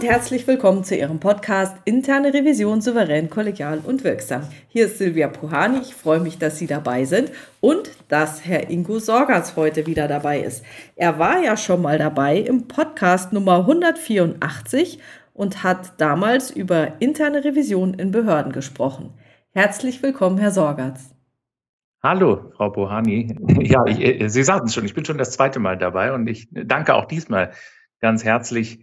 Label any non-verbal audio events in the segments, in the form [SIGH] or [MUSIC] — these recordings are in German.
Und herzlich willkommen zu Ihrem Podcast Interne Revision souverän, kollegial und wirksam. Hier ist Silvia Puhani. Ich freue mich, dass Sie dabei sind und dass Herr Ingo Sorgatz heute wieder dabei ist. Er war ja schon mal dabei im Podcast Nummer 184 und hat damals über interne Revision in Behörden gesprochen. Herzlich willkommen, Herr Sorgatz. Hallo, Frau Puhani. Ja, ich, äh, Sie sagten es schon, ich bin schon das zweite Mal dabei und ich danke auch diesmal ganz herzlich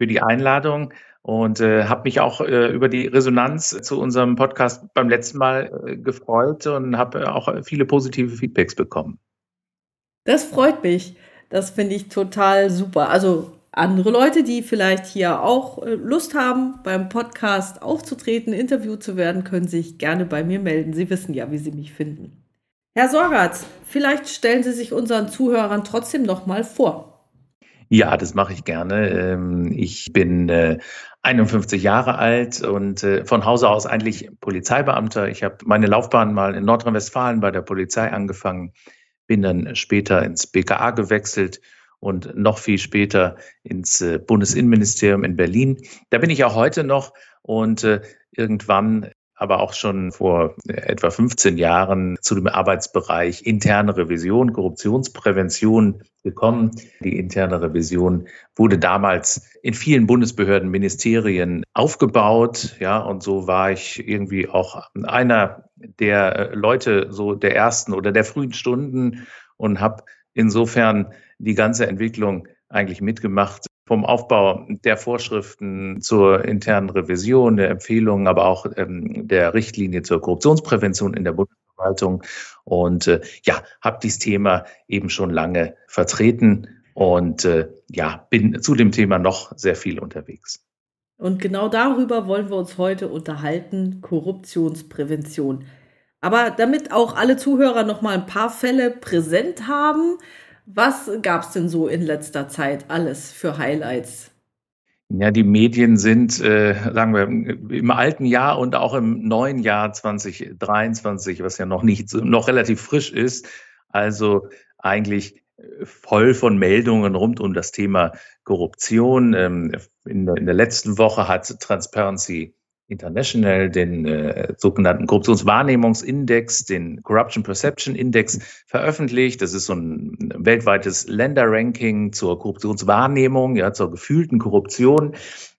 für die Einladung und äh, habe mich auch äh, über die Resonanz zu unserem Podcast beim letzten Mal äh, gefreut und habe auch viele positive Feedbacks bekommen. Das freut mich. Das finde ich total super. Also andere Leute, die vielleicht hier auch äh, Lust haben, beim Podcast aufzutreten, interviewt zu werden, können sich gerne bei mir melden. Sie wissen ja, wie Sie mich finden. Herr Sorgatz, vielleicht stellen Sie sich unseren Zuhörern trotzdem noch mal vor. Ja, das mache ich gerne. Ähm, ich bin 51 äh, Jahre alt und äh, von Hause aus eigentlich Polizeibeamter. Ich habe meine Laufbahn mal in Nordrhein-Westfalen bei der Polizei angefangen, bin dann später ins BKA gewechselt und noch viel später ins äh, Bundesinnenministerium in Berlin. Da bin ich auch heute noch und irgendwann aber auch schon vor etwa 15 Jahren zu dem Arbeitsbereich interne Revision, Korruptionsprävention gekommen. Die interne Revision wurde damals in vielen Bundesbehörden, Ministerien aufgebaut. Ja, und so war ich irgendwie auch einer der Leute so der ersten oder der frühen Stunden und habe insofern die ganze Entwicklung eigentlich mitgemacht, vom Aufbau der Vorschriften zur internen Revision, der Empfehlungen, aber auch ähm, der Richtlinie zur Korruptionsprävention in der Bundesverwaltung. Und äh, ja, habe dieses Thema eben schon lange vertreten und äh, ja, bin zu dem Thema noch sehr viel unterwegs. Und genau darüber wollen wir uns heute unterhalten, Korruptionsprävention. Aber damit auch alle Zuhörer noch mal ein paar Fälle präsent haben, was gab es denn so in letzter Zeit alles für Highlights? Ja, die Medien sind, äh, sagen wir, im alten Jahr und auch im neuen Jahr 2023, was ja noch nicht, noch relativ frisch ist, also eigentlich voll von Meldungen rund um das Thema Korruption. Ähm, in, in der letzten Woche hat Transparency International den äh, sogenannten Korruptionswahrnehmungsindex, den Corruption Perception Index veröffentlicht. Das ist so ein weltweites Länderranking zur Korruptionswahrnehmung, ja, zur gefühlten Korruption.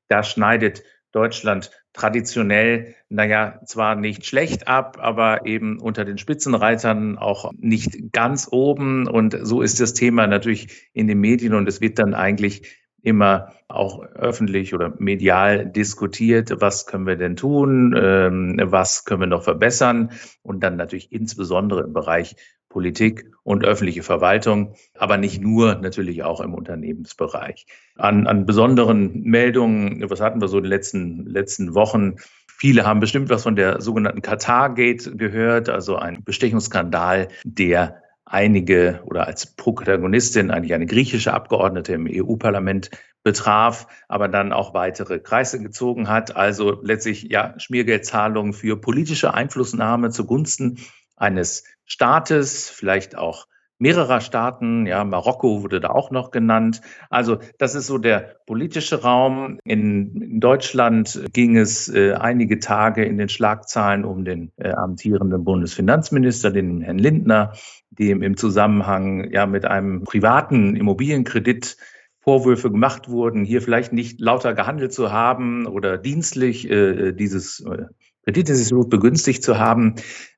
Da schneidet Deutschland traditionell, naja, zwar nicht schlecht ab, aber eben unter den Spitzenreitern auch nicht ganz oben. Und so ist das Thema natürlich in den Medien und es wird dann eigentlich immer auch öffentlich oder medial diskutiert, was können wir denn tun, ähm, was können wir noch verbessern und dann natürlich insbesondere im Bereich Politik und öffentliche Verwaltung, aber nicht nur, natürlich auch im Unternehmensbereich. An, an besonderen Meldungen, was hatten wir so in den letzten, letzten Wochen? Viele haben bestimmt was von der sogenannten Qatar-Gate gehört, also ein Bestechungsskandal, der einige oder als Protagonistin eigentlich eine griechische Abgeordnete im EU-Parlament betraf, aber dann auch weitere Kreise gezogen hat. Also letztlich ja Schmiergeldzahlungen für politische Einflussnahme zugunsten eines Staates, vielleicht auch mehrerer Staaten. Ja, Marokko wurde da auch noch genannt. Also das ist so der politische Raum. In, Deutschland ging es äh, einige Tage in den Schlagzahlen um den äh, amtierenden Bundesfinanzminister, den Herrn Lindner, dem im Zusammenhang ja mit einem privaten Immobilienkredit Vorwürfe gemacht wurden, hier vielleicht nicht lauter gehandelt zu haben oder dienstlich äh, dieses äh, Kreditinstitut begünstigt zu haben,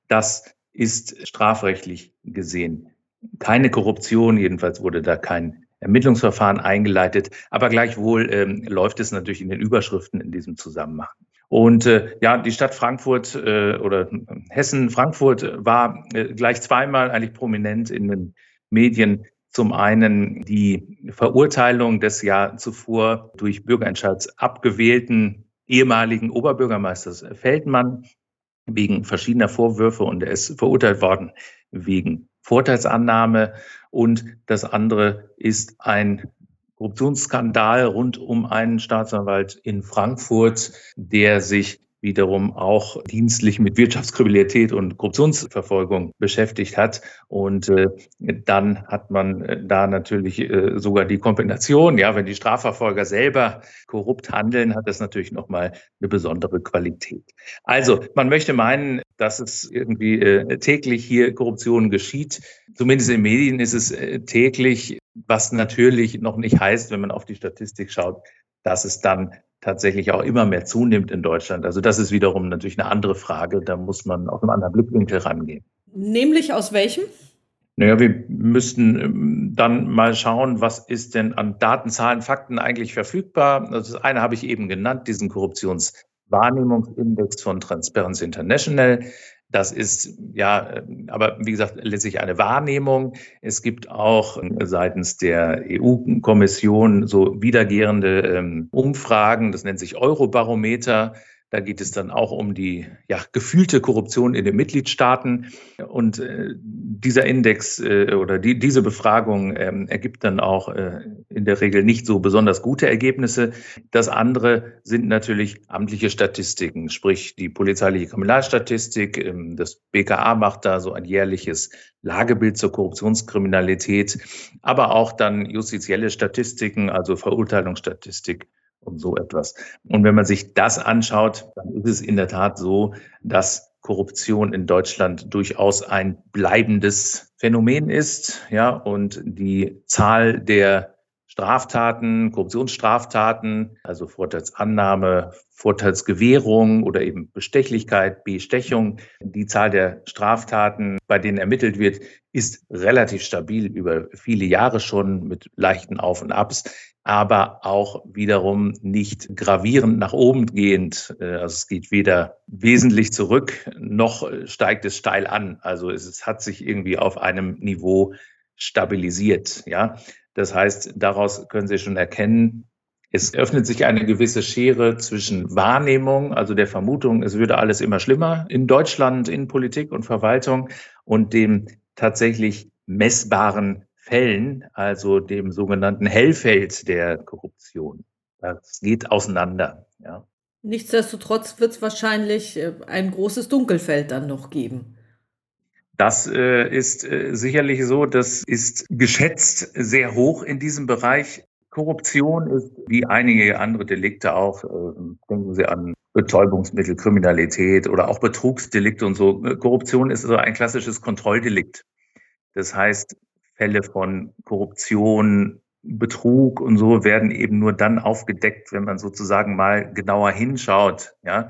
das ist strafrechtlich gesehen keine Korruption, jedenfalls wurde da kein Ermittlungsverfahren eingeleitet, aber gleichwohl ähm, läuft es natürlich in den Überschriften in diesem Zusammenhang. Und äh, ja, die Stadt Frankfurt äh, oder Hessen, Frankfurt war äh, gleich zweimal eigentlich prominent in den Medien. Zum einen die Verurteilung des Jahr zuvor durch Bürgerentscheids abgewählten ehemaligen Oberbürgermeisters Feldmann wegen verschiedener Vorwürfe und er ist verurteilt worden wegen Vorteilsannahme. Und das andere ist ein Korruptionsskandal rund um einen Staatsanwalt in Frankfurt, der sich wiederum auch dienstlich mit Wirtschaftskriminalität und Korruptionsverfolgung beschäftigt hat. Und äh, dann hat man äh, da natürlich äh, sogar die Kombination, ja, wenn die Strafverfolger selber korrupt handeln, hat das natürlich nochmal eine besondere Qualität. Also man möchte meinen, dass es irgendwie äh, täglich hier Korruption geschieht. Zumindest in Medien ist es äh, täglich, was natürlich noch nicht heißt, wenn man auf die Statistik schaut, dass es dann tatsächlich auch immer mehr zunimmt in Deutschland. Also das ist wiederum natürlich eine andere Frage. Da muss man auf einen anderen Blickwinkel rangehen. Nämlich aus welchem? Naja, wir müssten ähm, dann mal schauen, was ist denn an Daten, Zahlen, Fakten eigentlich verfügbar. Also das eine habe ich eben genannt, diesen Korruptionswahrnehmungsindex von Transparency International. Das ist ja, aber wie gesagt, letztlich eine Wahrnehmung. Es gibt auch seitens der EU-Kommission so wiedergehende ähm, Umfragen, das nennt sich Eurobarometer. Da geht es dann auch um die ja, gefühlte Korruption in den Mitgliedstaaten. Und äh, dieser Index äh, oder die, diese Befragung äh, ergibt dann auch äh, in der Regel nicht so besonders gute Ergebnisse. Das andere sind natürlich amtliche Statistiken, sprich die polizeiliche Kriminalstatistik. Ähm, das BKA macht da so ein jährliches Lagebild zur Korruptionskriminalität, aber auch dann justizielle Statistiken, also Verurteilungsstatistik und so etwas. Und wenn man sich das anschaut, dann ist es in der Tat so, dass Korruption in Deutschland durchaus ein bleibendes Phänomen ist, ja, und die Zahl der Straftaten, Korruptionsstraftaten, also Vorteilsannahme, Vorteilsgewährung oder eben Bestechlichkeit, Bestechung. Die Zahl der Straftaten, bei denen ermittelt wird, ist relativ stabil über viele Jahre schon mit leichten Auf und Abs aber auch wiederum nicht gravierend nach oben gehend. Äh, also es geht weder wesentlich zurück, noch steigt es steil an. Also es hat sich irgendwie auf einem Niveau stabilisiert. Ja, das heißt, daraus können Sie schon erkennen, es öffnet sich eine gewisse Schere zwischen Wahrnehmung, also der Vermutung, es würde alles immer schlimmer in Deutschland, in Politik und Verwaltung und dem tatsächlich messbaren Fällen, also dem sogenannten Hellfeld der Korruption. Das geht auseinander. Ja. Nichtsdestotrotz wird es wahrscheinlich äh, ein großes Dunkelfeld dann noch geben. Das äh, ist äh, sicherlich so. Das ist geschätzt sehr hoch in diesem Bereich. Korruption ist wie einige andere Delikte auch, äh, denken Sie an Betäubungsmittel, Kriminalität oder auch Betrugsdelikte und so. Korruption ist so ein klassisches Kontrolldelikt. Das heißt, Fälle von Korruption, Betrug und so werden eben nur dann aufgedeckt, wenn man sozusagen mal genauer hinschaut, ja.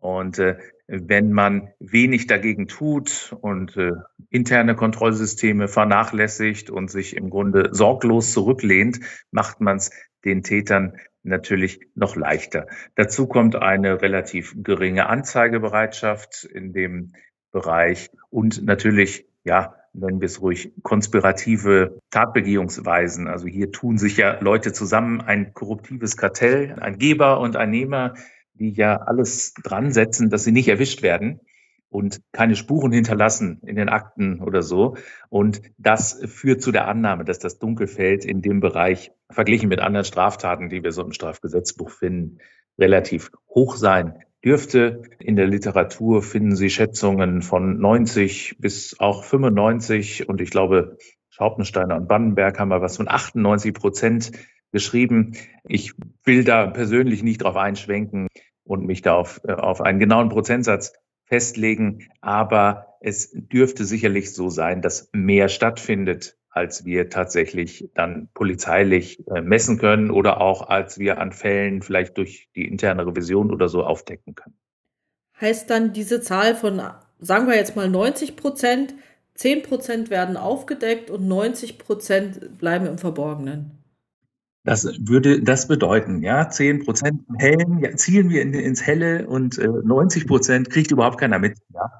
Und äh, wenn man wenig dagegen tut und äh, interne Kontrollsysteme vernachlässigt und sich im Grunde sorglos zurücklehnt, macht man es den Tätern natürlich noch leichter. Dazu kommt eine relativ geringe Anzeigebereitschaft in dem Bereich und natürlich ja nennen wir es ruhig, konspirative Tatbegehungsweisen. Also hier tun sich ja Leute zusammen, ein korruptives Kartell, ein Geber und ein Nehmer, die ja alles dran setzen, dass sie nicht erwischt werden und keine Spuren hinterlassen in den Akten oder so. Und das führt zu der Annahme, dass das Dunkelfeld in dem Bereich verglichen mit anderen Straftaten, die wir so im Strafgesetzbuch finden, relativ hoch sein dürfte. In der Literatur finden Sie Schätzungen von 90 bis auch 95 und ich glaube, Schaupensteiner und Bannenberg haben mal was von 98 Prozent geschrieben. Ich will da persönlich nicht drauf einschwenken und mich da auf, auf einen genauen Prozentsatz festlegen, aber es dürfte sicherlich so sein, dass mehr stattfindet als wir tatsächlich dann polizeilich äh, messen können oder auch als wir an Fällen vielleicht durch die interne Revision oder so aufdecken können. Heißt dann diese Zahl von, sagen wir jetzt mal 90 Prozent, 10 Prozent werden aufgedeckt und 90 Prozent bleiben im Verborgenen? Das würde das bedeuten, ja, 10 Prozent im Hellen, ja, zielen wir in, ins Helle und äh, 90 Prozent kriegt überhaupt keiner mit, ja,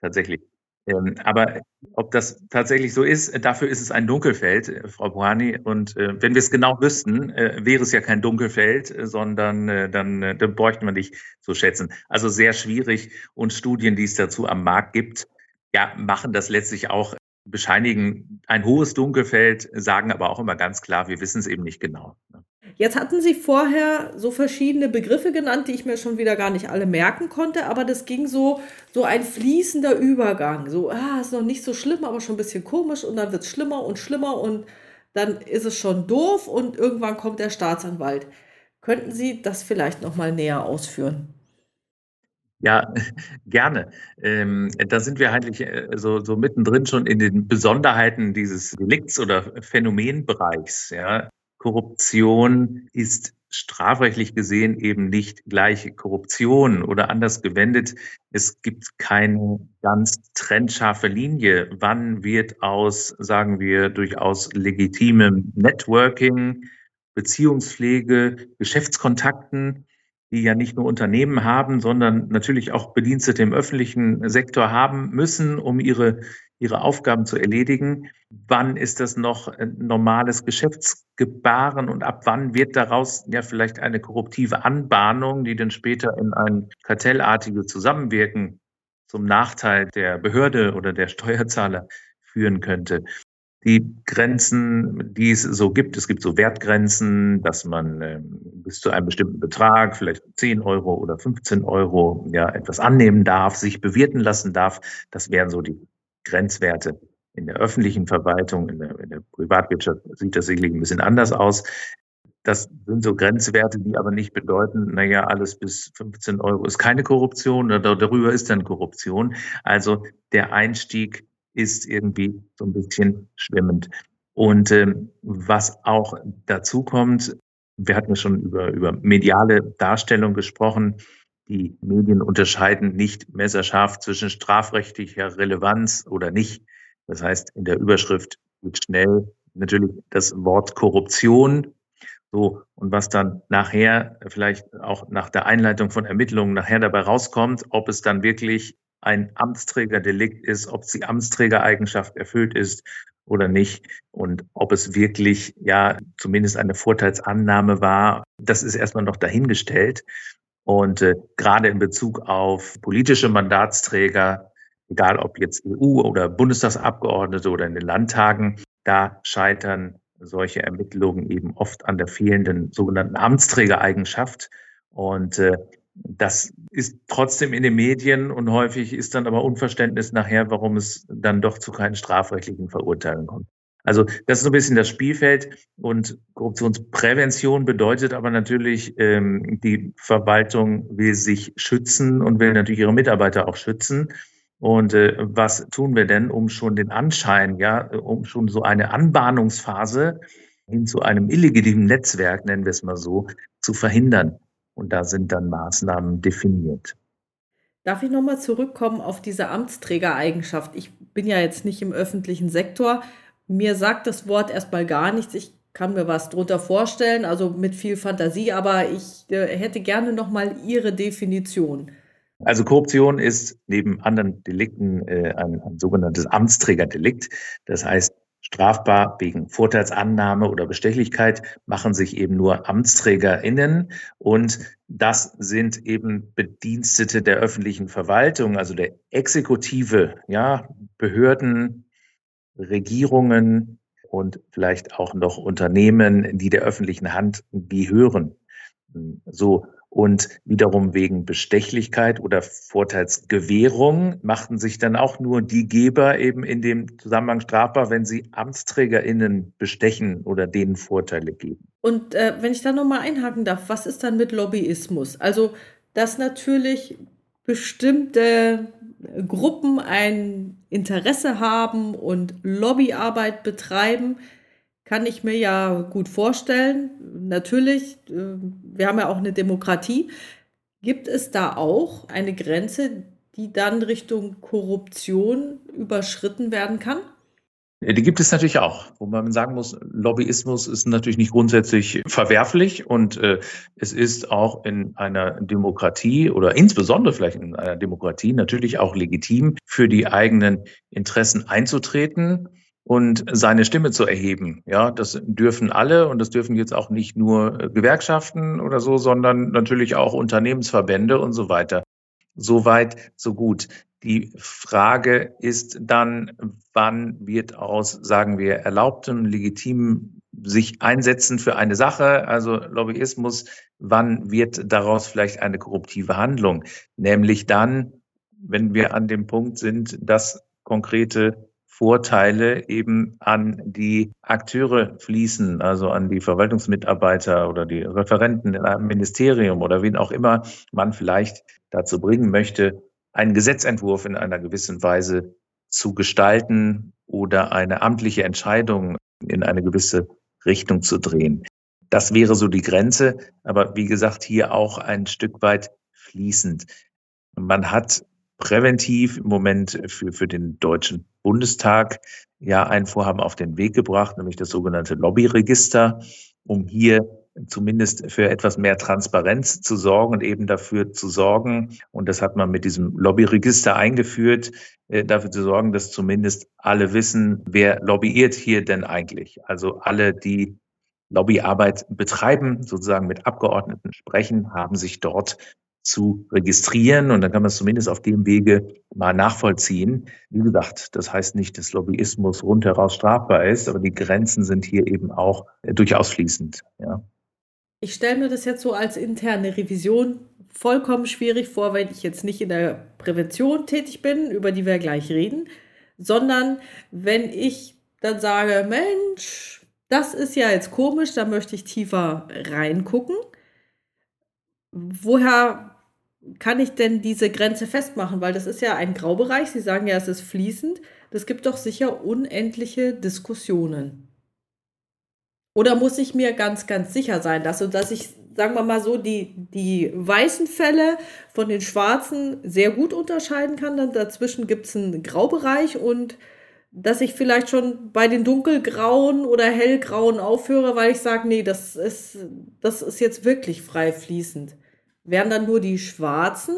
tatsächlich. Ähm, aber ob das tatsächlich so ist, dafür ist es ein Dunkelfeld, äh, Frau Buhani. Und äh, wenn wir es genau wüssten, äh, wäre es ja kein Dunkelfeld, äh, sondern äh, dann, äh, dann bräuchten wir nicht so schätzen. Also sehr schwierig. Und Studien, die es dazu am Markt gibt, ja, machen das letztlich auch, bescheinigen ein hohes Dunkelfeld, sagen aber auch immer ganz klar, wir wissen es eben nicht genau. Ne? Jetzt hatten Sie vorher so verschiedene Begriffe genannt, die ich mir schon wieder gar nicht alle merken konnte, aber das ging so, so ein fließender Übergang. So, ah, ist noch nicht so schlimm, aber schon ein bisschen komisch und dann wird es schlimmer und schlimmer und dann ist es schon doof und irgendwann kommt der Staatsanwalt. Könnten Sie das vielleicht noch mal näher ausführen? Ja, [LAUGHS] gerne. Ähm, da sind wir eigentlich äh, so, so mittendrin schon in den Besonderheiten dieses Delikts- oder Phänomenbereichs. Ja. Korruption ist strafrechtlich gesehen eben nicht gleich Korruption oder anders gewendet. Es gibt keine ganz trennscharfe Linie. Wann wird aus, sagen wir, durchaus legitimem Networking, Beziehungspflege, Geschäftskontakten die ja nicht nur Unternehmen haben, sondern natürlich auch Bedienstete im öffentlichen Sektor haben müssen, um ihre, ihre Aufgaben zu erledigen. Wann ist das noch ein normales Geschäftsgebaren und ab wann wird daraus ja vielleicht eine korruptive Anbahnung, die dann später in ein kartellartiges Zusammenwirken zum Nachteil der Behörde oder der Steuerzahler führen könnte die Grenzen, die es so gibt. Es gibt so Wertgrenzen, dass man äh, bis zu einem bestimmten Betrag, vielleicht 10 Euro oder 15 Euro, ja, etwas annehmen darf, sich bewirten lassen darf. Das wären so die Grenzwerte. In der öffentlichen Verwaltung, in der, in der Privatwirtschaft sieht das sicherlich ein bisschen anders aus. Das sind so Grenzwerte, die aber nicht bedeuten, naja, alles bis 15 Euro ist keine Korruption oder darüber ist dann Korruption. Also der Einstieg ist irgendwie so ein bisschen schwimmend. Und ähm, was auch dazu kommt, wir hatten schon über, über mediale Darstellung gesprochen. Die Medien unterscheiden nicht messerscharf zwischen strafrechtlicher Relevanz oder nicht. Das heißt, in der Überschrift wird schnell natürlich das Wort Korruption. So, und was dann nachher, vielleicht auch nach der Einleitung von Ermittlungen nachher dabei rauskommt, ob es dann wirklich ein Amtsträgerdelikt ist, ob die Amtsträgereigenschaft erfüllt ist oder nicht und ob es wirklich ja zumindest eine Vorteilsannahme war, das ist erstmal noch dahingestellt. Und äh, gerade in Bezug auf politische Mandatsträger, egal ob jetzt EU oder Bundestagsabgeordnete oder in den Landtagen, da scheitern solche Ermittlungen eben oft an der fehlenden sogenannten Amtsträgereigenschaft. Und äh, das ist trotzdem in den Medien und häufig ist dann aber Unverständnis nachher, warum es dann doch zu keinen strafrechtlichen Verurteilungen kommt. Also das ist so ein bisschen das Spielfeld und Korruptionsprävention bedeutet aber natürlich, ähm, die Verwaltung will sich schützen und will natürlich ihre Mitarbeiter auch schützen. Und äh, was tun wir denn, um schon den Anschein, ja, um schon so eine Anbahnungsphase hin zu einem illegitimen Netzwerk, nennen wir es mal so, zu verhindern? Und da sind dann Maßnahmen definiert. Darf ich nochmal zurückkommen auf diese Amtsträgereigenschaft? Ich bin ja jetzt nicht im öffentlichen Sektor. Mir sagt das Wort erstmal gar nichts. Ich kann mir was drunter vorstellen, also mit viel Fantasie, aber ich äh, hätte gerne nochmal Ihre Definition. Also Korruption ist neben anderen Delikten äh, ein, ein sogenanntes Amtsträgerdelikt. Das heißt, Strafbar wegen Vorteilsannahme oder Bestechlichkeit machen sich eben nur AmtsträgerInnen und das sind eben Bedienstete der öffentlichen Verwaltung, also der Exekutive, ja, Behörden, Regierungen und vielleicht auch noch Unternehmen, die der öffentlichen Hand gehören. So. Und wiederum wegen Bestechlichkeit oder Vorteilsgewährung machten sich dann auch nur die Geber eben in dem Zusammenhang strafbar, wenn sie AmtsträgerInnen bestechen oder denen Vorteile geben. Und äh, wenn ich da nochmal einhaken darf, was ist dann mit Lobbyismus? Also, dass natürlich bestimmte Gruppen ein Interesse haben und Lobbyarbeit betreiben, kann ich mir ja gut vorstellen. Natürlich, äh, wir haben ja auch eine Demokratie. Gibt es da auch eine Grenze, die dann Richtung Korruption überschritten werden kann? Die gibt es natürlich auch, wo man sagen muss, Lobbyismus ist natürlich nicht grundsätzlich verwerflich und äh, es ist auch in einer Demokratie oder insbesondere vielleicht in einer Demokratie natürlich auch legitim, für die eigenen Interessen einzutreten und seine Stimme zu erheben. Ja, das dürfen alle und das dürfen jetzt auch nicht nur äh, Gewerkschaften oder so, sondern natürlich auch Unternehmensverbände und so weiter. Soweit, so gut. Die Frage ist dann, wann wird aus, sagen wir, erlaubtem, legitimem sich einsetzen für eine Sache, also Lobbyismus, wann wird daraus vielleicht eine korruptive Handlung? Nämlich dann, wenn wir an dem Punkt sind, dass konkrete Vorteile eben an die Akteure fließen, also an die Verwaltungsmitarbeiter oder die Referenten in einem Ministerium oder wen auch immer man vielleicht dazu bringen möchte, einen Gesetzentwurf in einer gewissen Weise zu gestalten oder eine amtliche Entscheidung in eine gewisse Richtung zu drehen. Das wäre so die Grenze, aber wie gesagt, hier auch ein Stück weit fließend. Man hat präventiv im Moment für, für den Deutschen Bundestag ja ein Vorhaben auf den Weg gebracht, nämlich das sogenannte Lobbyregister, um hier zumindest für etwas mehr Transparenz zu sorgen und eben dafür zu sorgen, und das hat man mit diesem Lobbyregister eingeführt, äh, dafür zu sorgen, dass zumindest alle wissen, wer lobbyiert hier denn eigentlich. Also alle, die Lobbyarbeit betreiben, sozusagen mit Abgeordneten sprechen, haben sich dort zu registrieren und dann kann man es zumindest auf dem Wege mal nachvollziehen. Wie gesagt, das heißt nicht, dass Lobbyismus rundheraus strafbar ist, aber die Grenzen sind hier eben auch äh, durchaus fließend. Ja. Ich stelle mir das jetzt so als interne Revision vollkommen schwierig vor, wenn ich jetzt nicht in der Prävention tätig bin, über die wir gleich reden, sondern wenn ich dann sage, Mensch, das ist ja jetzt komisch, da möchte ich tiefer reingucken. Woher kann ich denn diese Grenze festmachen? Weil das ist ja ein Graubereich. Sie sagen ja, es ist fließend. Das gibt doch sicher unendliche Diskussionen. Oder muss ich mir ganz, ganz sicher sein, dass, dass ich, sagen wir mal so, die, die weißen Fälle von den schwarzen sehr gut unterscheiden kann? Dann dazwischen gibt es einen Graubereich und dass ich vielleicht schon bei den dunkelgrauen oder hellgrauen aufhöre, weil ich sage, nee, das ist, das ist jetzt wirklich frei fließend. Werden dann nur die schwarzen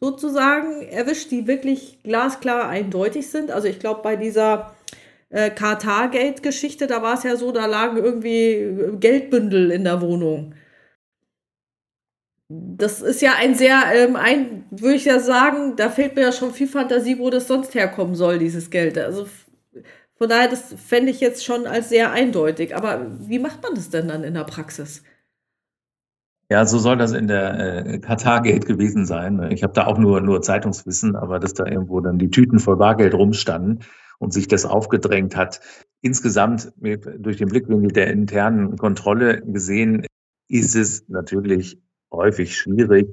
sozusagen erwischt, die wirklich glasklar eindeutig sind? Also ich glaube, bei dieser äh, Qatar-Gate-Geschichte, da war es ja so, da lagen irgendwie Geldbündel in der Wohnung. Das ist ja ein sehr, ähm, ein, würde ich ja sagen, da fehlt mir ja schon viel Fantasie, wo das sonst herkommen soll, dieses Geld. Also von daher, das fände ich jetzt schon als sehr eindeutig. Aber wie macht man das denn dann in der Praxis? Ja, so soll das in der äh, Katar-Gate gewesen sein. Ich habe da auch nur, nur Zeitungswissen, aber dass da irgendwo dann die Tüten voll Bargeld rumstanden und sich das aufgedrängt hat. Insgesamt durch den Blickwinkel der internen Kontrolle gesehen, ist es natürlich häufig schwierig,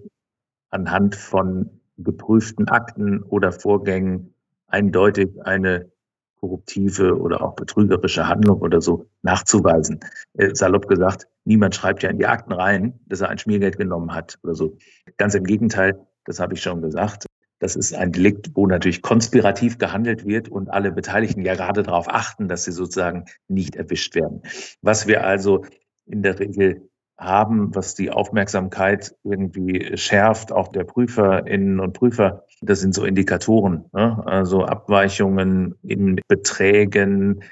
anhand von geprüften Akten oder Vorgängen eindeutig eine korruptive oder auch betrügerische Handlung oder so nachzuweisen. Äh, salopp gesagt, niemand schreibt ja in die Akten rein, dass er ein Schmiergeld genommen hat oder so. Ganz im Gegenteil, das habe ich schon gesagt. Das ist ein Delikt, wo natürlich konspirativ gehandelt wird und alle Beteiligten ja gerade darauf achten, dass sie sozusagen nicht erwischt werden. Was wir also in der Regel haben, was die Aufmerksamkeit irgendwie schärft, auch der Prüferinnen und Prüfer, das sind so Indikatoren, ne? also Abweichungen in Beträgen,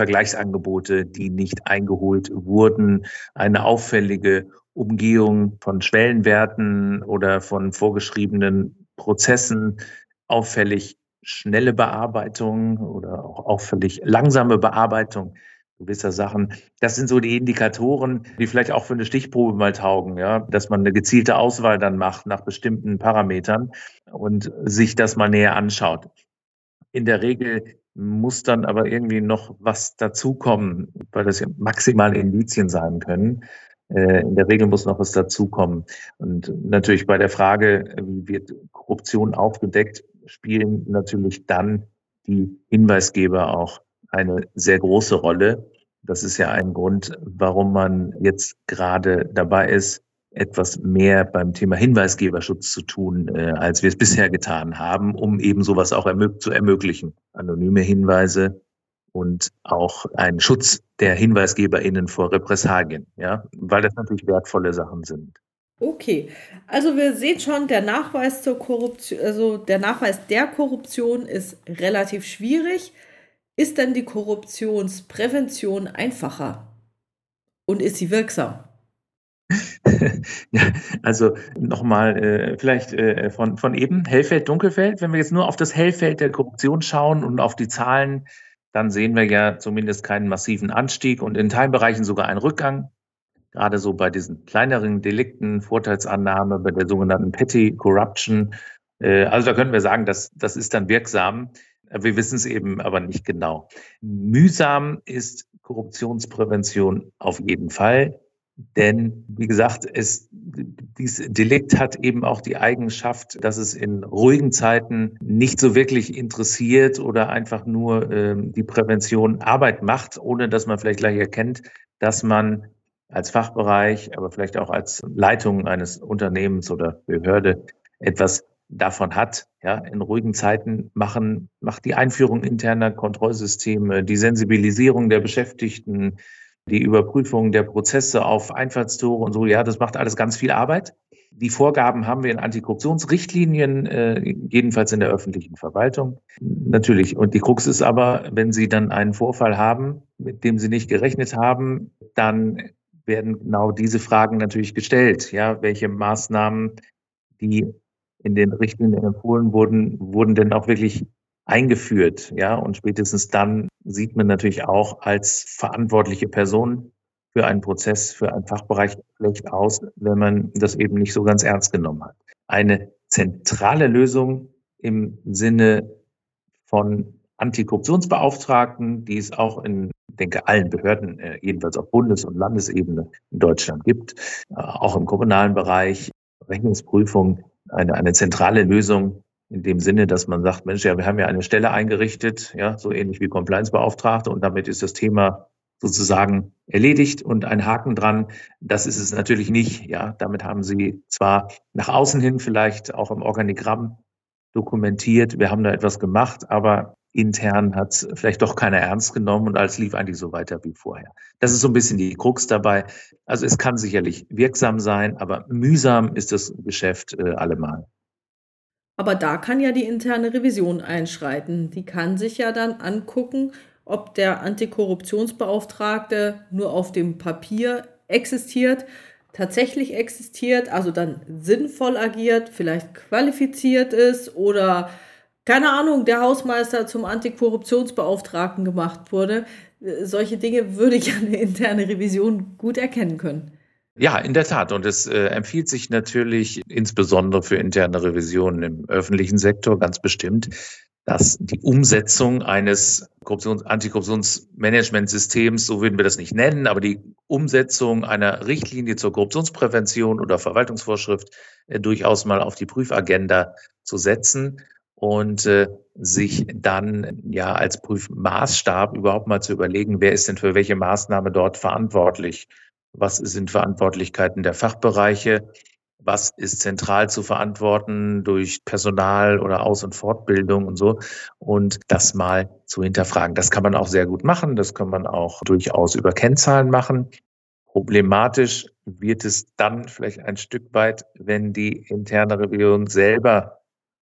Vergleichsangebote, die nicht eingeholt wurden, eine auffällige Umgehung von Schwellenwerten oder von vorgeschriebenen Prozessen auffällig schnelle Bearbeitung oder auch auffällig langsame Bearbeitung gewisser Sachen. Das sind so die Indikatoren, die vielleicht auch für eine Stichprobe mal taugen, ja, dass man eine gezielte Auswahl dann macht nach bestimmten Parametern und sich das mal näher anschaut. In der Regel muss dann aber irgendwie noch was dazukommen, weil das ja maximale Indizien sein können, äh, in der Regel muss noch was dazukommen. Und natürlich bei der Frage, wie wird Korruption aufgedeckt, spielen natürlich dann die Hinweisgeber auch eine sehr große Rolle. Das ist ja ein Grund, warum man jetzt gerade dabei ist, etwas mehr beim Thema Hinweisgeberschutz zu tun, äh, als wir es bisher getan haben, um eben sowas auch ermög zu ermöglichen. Anonyme Hinweise und auch einen Schutz der HinweisgeberInnen vor Repressalien, ja, weil das natürlich wertvolle Sachen sind. Okay, also wir sehen schon, der Nachweis zur Korruption, also der Nachweis der Korruption ist relativ schwierig. Ist denn die Korruptionsprävention einfacher? Und ist sie wirksam? [LAUGHS] ja, also nochmal äh, vielleicht äh, von, von eben Hellfeld, Dunkelfeld. Wenn wir jetzt nur auf das Hellfeld der Korruption schauen und auf die Zahlen dann sehen wir ja zumindest keinen massiven Anstieg und in Teilbereichen sogar einen Rückgang. Gerade so bei diesen kleineren Delikten, Vorteilsannahme, bei der sogenannten Petty Corruption. Äh, also da können wir sagen, dass das ist dann wirksam. Wir wissen es eben aber nicht genau. Mühsam ist Korruptionsprävention auf jeden Fall. Denn, wie gesagt, es, dieses Delikt hat eben auch die Eigenschaft, dass es in ruhigen Zeiten nicht so wirklich interessiert oder einfach nur ähm, die Prävention Arbeit macht, ohne dass man vielleicht gleich erkennt, dass man als Fachbereich, aber vielleicht auch als Leitung eines Unternehmens oder Behörde etwas davon hat. Ja, in ruhigen Zeiten machen, macht die Einführung interner Kontrollsysteme, die Sensibilisierung der Beschäftigten, die Überprüfung der Prozesse auf Einfallstore und so, ja, das macht alles ganz viel Arbeit. Die Vorgaben haben wir in Antikorruptionsrichtlinien, äh, jedenfalls in der öffentlichen Verwaltung. Natürlich. Und die Krux ist aber, wenn Sie dann einen Vorfall haben, mit dem Sie nicht gerechnet haben, dann werden genau diese Fragen natürlich gestellt. Ja, welche Maßnahmen, die in den Richtlinien empfohlen wurden, wurden denn auch wirklich eingeführt. Ja, und spätestens dann sieht man natürlich auch als verantwortliche Person für einen Prozess, für einen Fachbereich schlecht aus, wenn man das eben nicht so ganz ernst genommen hat. Eine zentrale Lösung im Sinne von Antikorruptionsbeauftragten, die es auch in, denke, allen Behörden, äh, jedenfalls auf Bundes- und Landesebene in Deutschland gibt, äh, auch im kommunalen Bereich, Rechnungsprüfung, eine, eine zentrale Lösung, in dem Sinne, dass man sagt, Mensch, ja, wir haben ja eine Stelle eingerichtet, ja, so ähnlich wie Compliance-Beauftragte und damit ist das Thema sozusagen erledigt und ein Haken dran. Das ist es natürlich nicht, ja. Damit haben Sie zwar nach außen hin vielleicht auch im Organigramm dokumentiert, wir haben da etwas gemacht, aber intern hat es vielleicht doch keiner ernst genommen und alles lief eigentlich so weiter wie vorher. Das ist so ein bisschen die Krux dabei. Also es kann sicherlich wirksam sein, aber mühsam ist das Geschäft äh, allemal. Aber da kann ja die interne Revision einschreiten. Die kann sich ja dann angucken, ob der Antikorruptionsbeauftragte nur auf dem Papier existiert, tatsächlich existiert, also dann sinnvoll agiert, vielleicht qualifiziert ist oder keine Ahnung, der Hausmeister zum Antikorruptionsbeauftragten gemacht wurde. Solche Dinge würde ich an der interne Revision gut erkennen können. Ja, in der Tat. Und es äh, empfiehlt sich natürlich insbesondere für interne Revisionen im öffentlichen Sektor ganz bestimmt, dass die Umsetzung eines Korruptions Antikorruptionsmanagementsystems, so würden wir das nicht nennen, aber die Umsetzung einer Richtlinie zur Korruptionsprävention oder Verwaltungsvorschrift äh, durchaus mal auf die Prüfagenda zu setzen und äh, sich dann ja als Prüfmaßstab überhaupt mal zu überlegen, wer ist denn für welche Maßnahme dort verantwortlich was sind Verantwortlichkeiten der Fachbereiche, was ist zentral zu verantworten durch Personal oder Aus- und Fortbildung und so und das mal zu hinterfragen. Das kann man auch sehr gut machen, das kann man auch durchaus über Kennzahlen machen. Problematisch wird es dann vielleicht ein Stück weit, wenn die interne Revision selber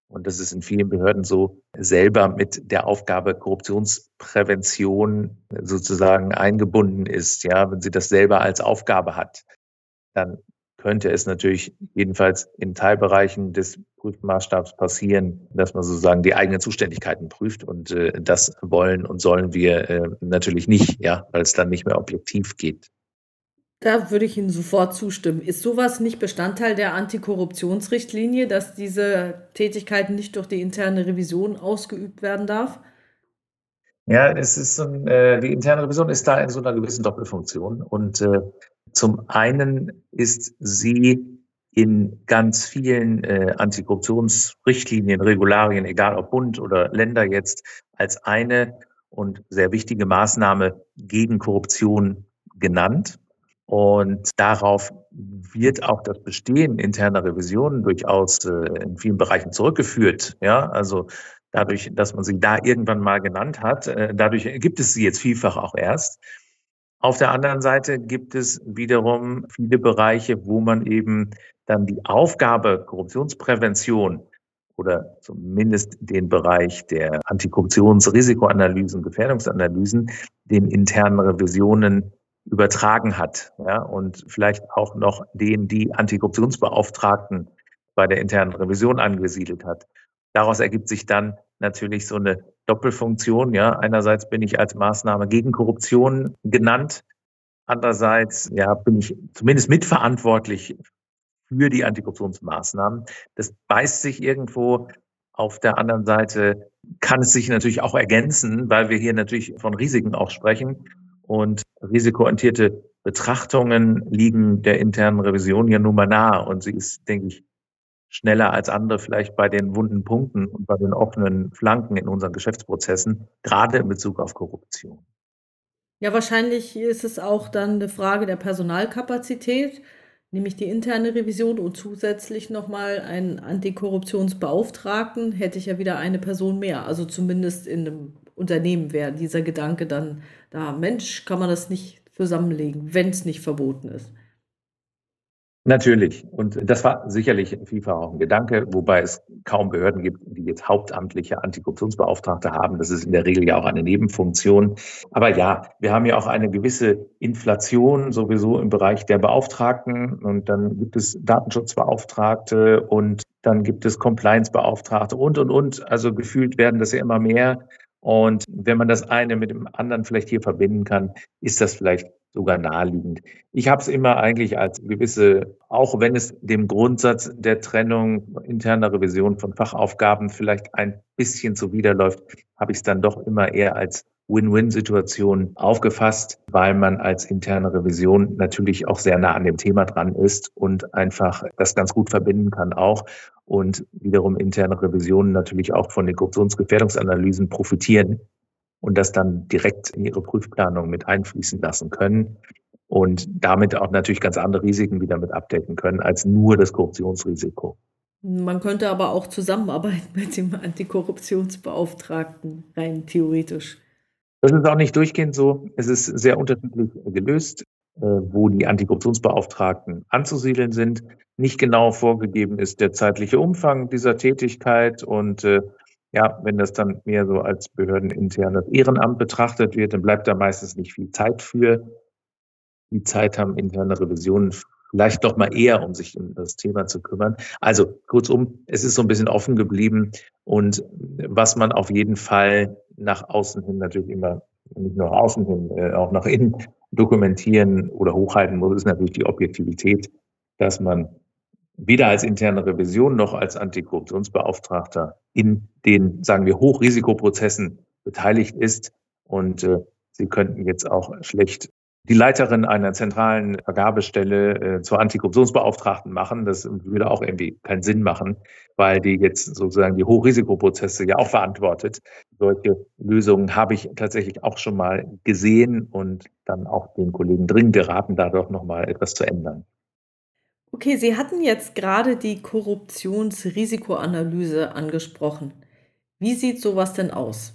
und das ist in vielen Behörden so, selber mit der Aufgabe Korruptionsprävention sozusagen eingebunden ist. Ja, wenn sie das selber als Aufgabe hat, dann könnte es natürlich jedenfalls in Teilbereichen des Prüfmaßstabs passieren, dass man sozusagen die eigenen Zuständigkeiten prüft. Und äh, das wollen und sollen wir äh, natürlich nicht, ja, weil es dann nicht mehr objektiv geht. Da würde ich Ihnen sofort zustimmen. Ist sowas nicht Bestandteil der Antikorruptionsrichtlinie, dass diese Tätigkeiten nicht durch die interne Revision ausgeübt werden darf? Ja, es ist so ein, äh, die interne Revision ist da in so einer gewissen Doppelfunktion. Und äh, zum einen ist sie in ganz vielen äh, Antikorruptionsrichtlinien, Regularien, egal ob Bund oder Länder jetzt, als eine und sehr wichtige Maßnahme gegen Korruption genannt. Und darauf wird auch das Bestehen interner Revisionen durchaus äh, in vielen Bereichen zurückgeführt. Ja, also dadurch, dass man sie da irgendwann mal genannt hat, äh, dadurch gibt es sie jetzt vielfach auch erst. Auf der anderen Seite gibt es wiederum viele Bereiche, wo man eben dann die Aufgabe Korruptionsprävention oder zumindest den Bereich der Antikorruptionsrisikoanalysen, Gefährdungsanalysen, den internen Revisionen übertragen hat. Ja, und vielleicht auch noch den, die Antikorruptionsbeauftragten bei der internen Revision angesiedelt hat. Daraus ergibt sich dann natürlich so eine Doppelfunktion. Ja, einerseits bin ich als Maßnahme gegen Korruption genannt. Andererseits, ja, bin ich zumindest mitverantwortlich für die Antikorruptionsmaßnahmen. Das beißt sich irgendwo. Auf der anderen Seite kann es sich natürlich auch ergänzen, weil wir hier natürlich von Risiken auch sprechen. Und risikoorientierte Betrachtungen liegen der internen Revision ja nun mal nahe. Und sie ist, denke ich, schneller als andere vielleicht bei den wunden Punkten und bei den offenen Flanken in unseren Geschäftsprozessen, gerade in Bezug auf Korruption. Ja, wahrscheinlich ist es auch dann eine Frage der Personalkapazität, nämlich die interne Revision und zusätzlich nochmal einen Antikorruptionsbeauftragten, hätte ich ja wieder eine Person mehr. Also zumindest in einem Unternehmen wäre dieser Gedanke dann da, Mensch, kann man das nicht zusammenlegen, wenn es nicht verboten ist. Natürlich. Und das war sicherlich vielfach auch ein Gedanke, wobei es kaum Behörden gibt, die jetzt hauptamtliche Antikorruptionsbeauftragte haben. Das ist in der Regel ja auch eine Nebenfunktion. Aber ja, wir haben ja auch eine gewisse Inflation sowieso im Bereich der Beauftragten. Und dann gibt es Datenschutzbeauftragte und dann gibt es Compliance-Beauftragte und, und, und. Also gefühlt werden das ja immer mehr. Und wenn man das eine mit dem anderen vielleicht hier verbinden kann, ist das vielleicht sogar naheliegend. Ich habe es immer eigentlich als gewisse, auch wenn es dem Grundsatz der Trennung interner Revision von Fachaufgaben vielleicht ein bisschen zuwiderläuft, habe ich es dann doch immer eher als Win-Win-Situation aufgefasst, weil man als interne Revision natürlich auch sehr nah an dem Thema dran ist und einfach das ganz gut verbinden kann auch und wiederum interne Revisionen natürlich auch von den Korruptionsgefährdungsanalysen profitieren und das dann direkt in ihre Prüfplanung mit einfließen lassen können und damit auch natürlich ganz andere Risiken wieder mit abdecken können als nur das Korruptionsrisiko. Man könnte aber auch zusammenarbeiten [LAUGHS] mit dem Antikorruptionsbeauftragten, rein theoretisch. Das ist auch nicht durchgehend so. Es ist sehr unterschiedlich gelöst, wo die Antikorruptionsbeauftragten anzusiedeln sind. Nicht genau vorgegeben ist der zeitliche Umfang dieser Tätigkeit und äh, ja, wenn das dann mehr so als behördeninternes Ehrenamt betrachtet wird, dann bleibt da meistens nicht viel Zeit für. Die Zeit haben interne Revisionen vielleicht doch mal eher, um sich um das Thema zu kümmern. Also kurzum, es ist so ein bisschen offen geblieben und was man auf jeden Fall nach außen hin natürlich immer, nicht nur außen hin, äh, auch nach innen dokumentieren oder hochhalten muss, ist natürlich die Objektivität, dass man weder als interne Revision noch als Antikorruptionsbeauftragter in den, sagen wir, Hochrisikoprozessen beteiligt ist. Und äh, Sie könnten jetzt auch schlecht die Leiterin einer zentralen Vergabestelle äh, zur Antikorruptionsbeauftragten machen. Das würde auch irgendwie keinen Sinn machen, weil die jetzt sozusagen die Hochrisikoprozesse ja auch verantwortet. Solche Lösungen habe ich tatsächlich auch schon mal gesehen und dann auch den Kollegen dringend geraten, da doch nochmal etwas zu ändern. Okay, Sie hatten jetzt gerade die Korruptionsrisikoanalyse angesprochen. Wie sieht sowas denn aus?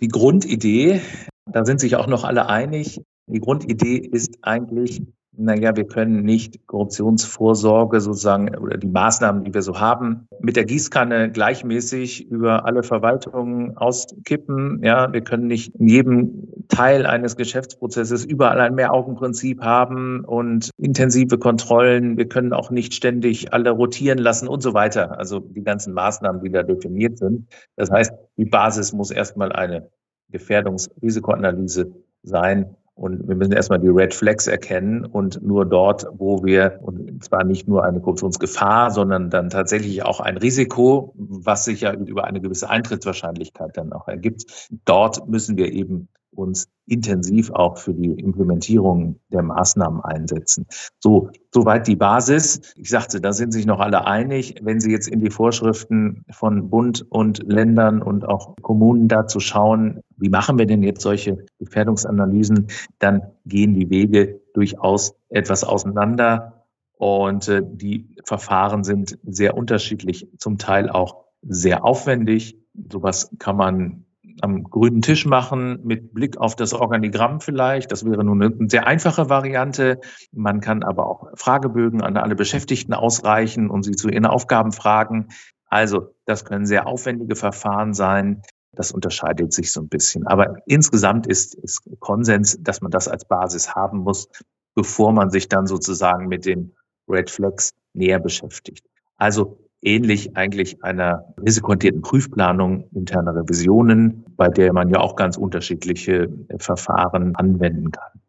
Die Grundidee, da sind sich auch noch alle einig, die Grundidee ist eigentlich, naja, wir können nicht Korruptionsvorsorge sozusagen oder die Maßnahmen, die wir so haben, mit der Gießkanne gleichmäßig über alle Verwaltungen auskippen. Ja, wir können nicht in jedem Teil eines Geschäftsprozesses überall ein Mehraugenprinzip haben und intensive Kontrollen. Wir können auch nicht ständig alle rotieren lassen und so weiter. Also die ganzen Maßnahmen, die da definiert sind. Das heißt, die Basis muss erstmal eine Gefährdungsrisikoanalyse sein, und wir müssen erstmal die Red Flags erkennen und nur dort, wo wir, und zwar nicht nur eine Korruptionsgefahr, sondern dann tatsächlich auch ein Risiko, was sich ja über eine gewisse Eintrittswahrscheinlichkeit dann auch ergibt, dort müssen wir eben uns intensiv auch für die Implementierung der Maßnahmen einsetzen. So, soweit die Basis. Ich sagte, da sind sich noch alle einig. Wenn Sie jetzt in die Vorschriften von Bund und Ländern und auch Kommunen dazu schauen, wie machen wir denn jetzt solche Gefährdungsanalysen, dann gehen die Wege durchaus etwas auseinander. Und äh, die Verfahren sind sehr unterschiedlich, zum Teil auch sehr aufwendig. Sowas kann man am grünen Tisch machen mit Blick auf das Organigramm vielleicht. Das wäre nun eine sehr einfache Variante. Man kann aber auch Fragebögen an alle Beschäftigten ausreichen und sie zu ihren Aufgaben fragen. Also das können sehr aufwendige Verfahren sein. Das unterscheidet sich so ein bisschen. Aber insgesamt ist, ist Konsens, dass man das als Basis haben muss, bevor man sich dann sozusagen mit den Red Flags näher beschäftigt. Also ähnlich eigentlich einer risikoorientierten Prüfplanung interner Revisionen, bei der man ja auch ganz unterschiedliche Verfahren anwenden kann.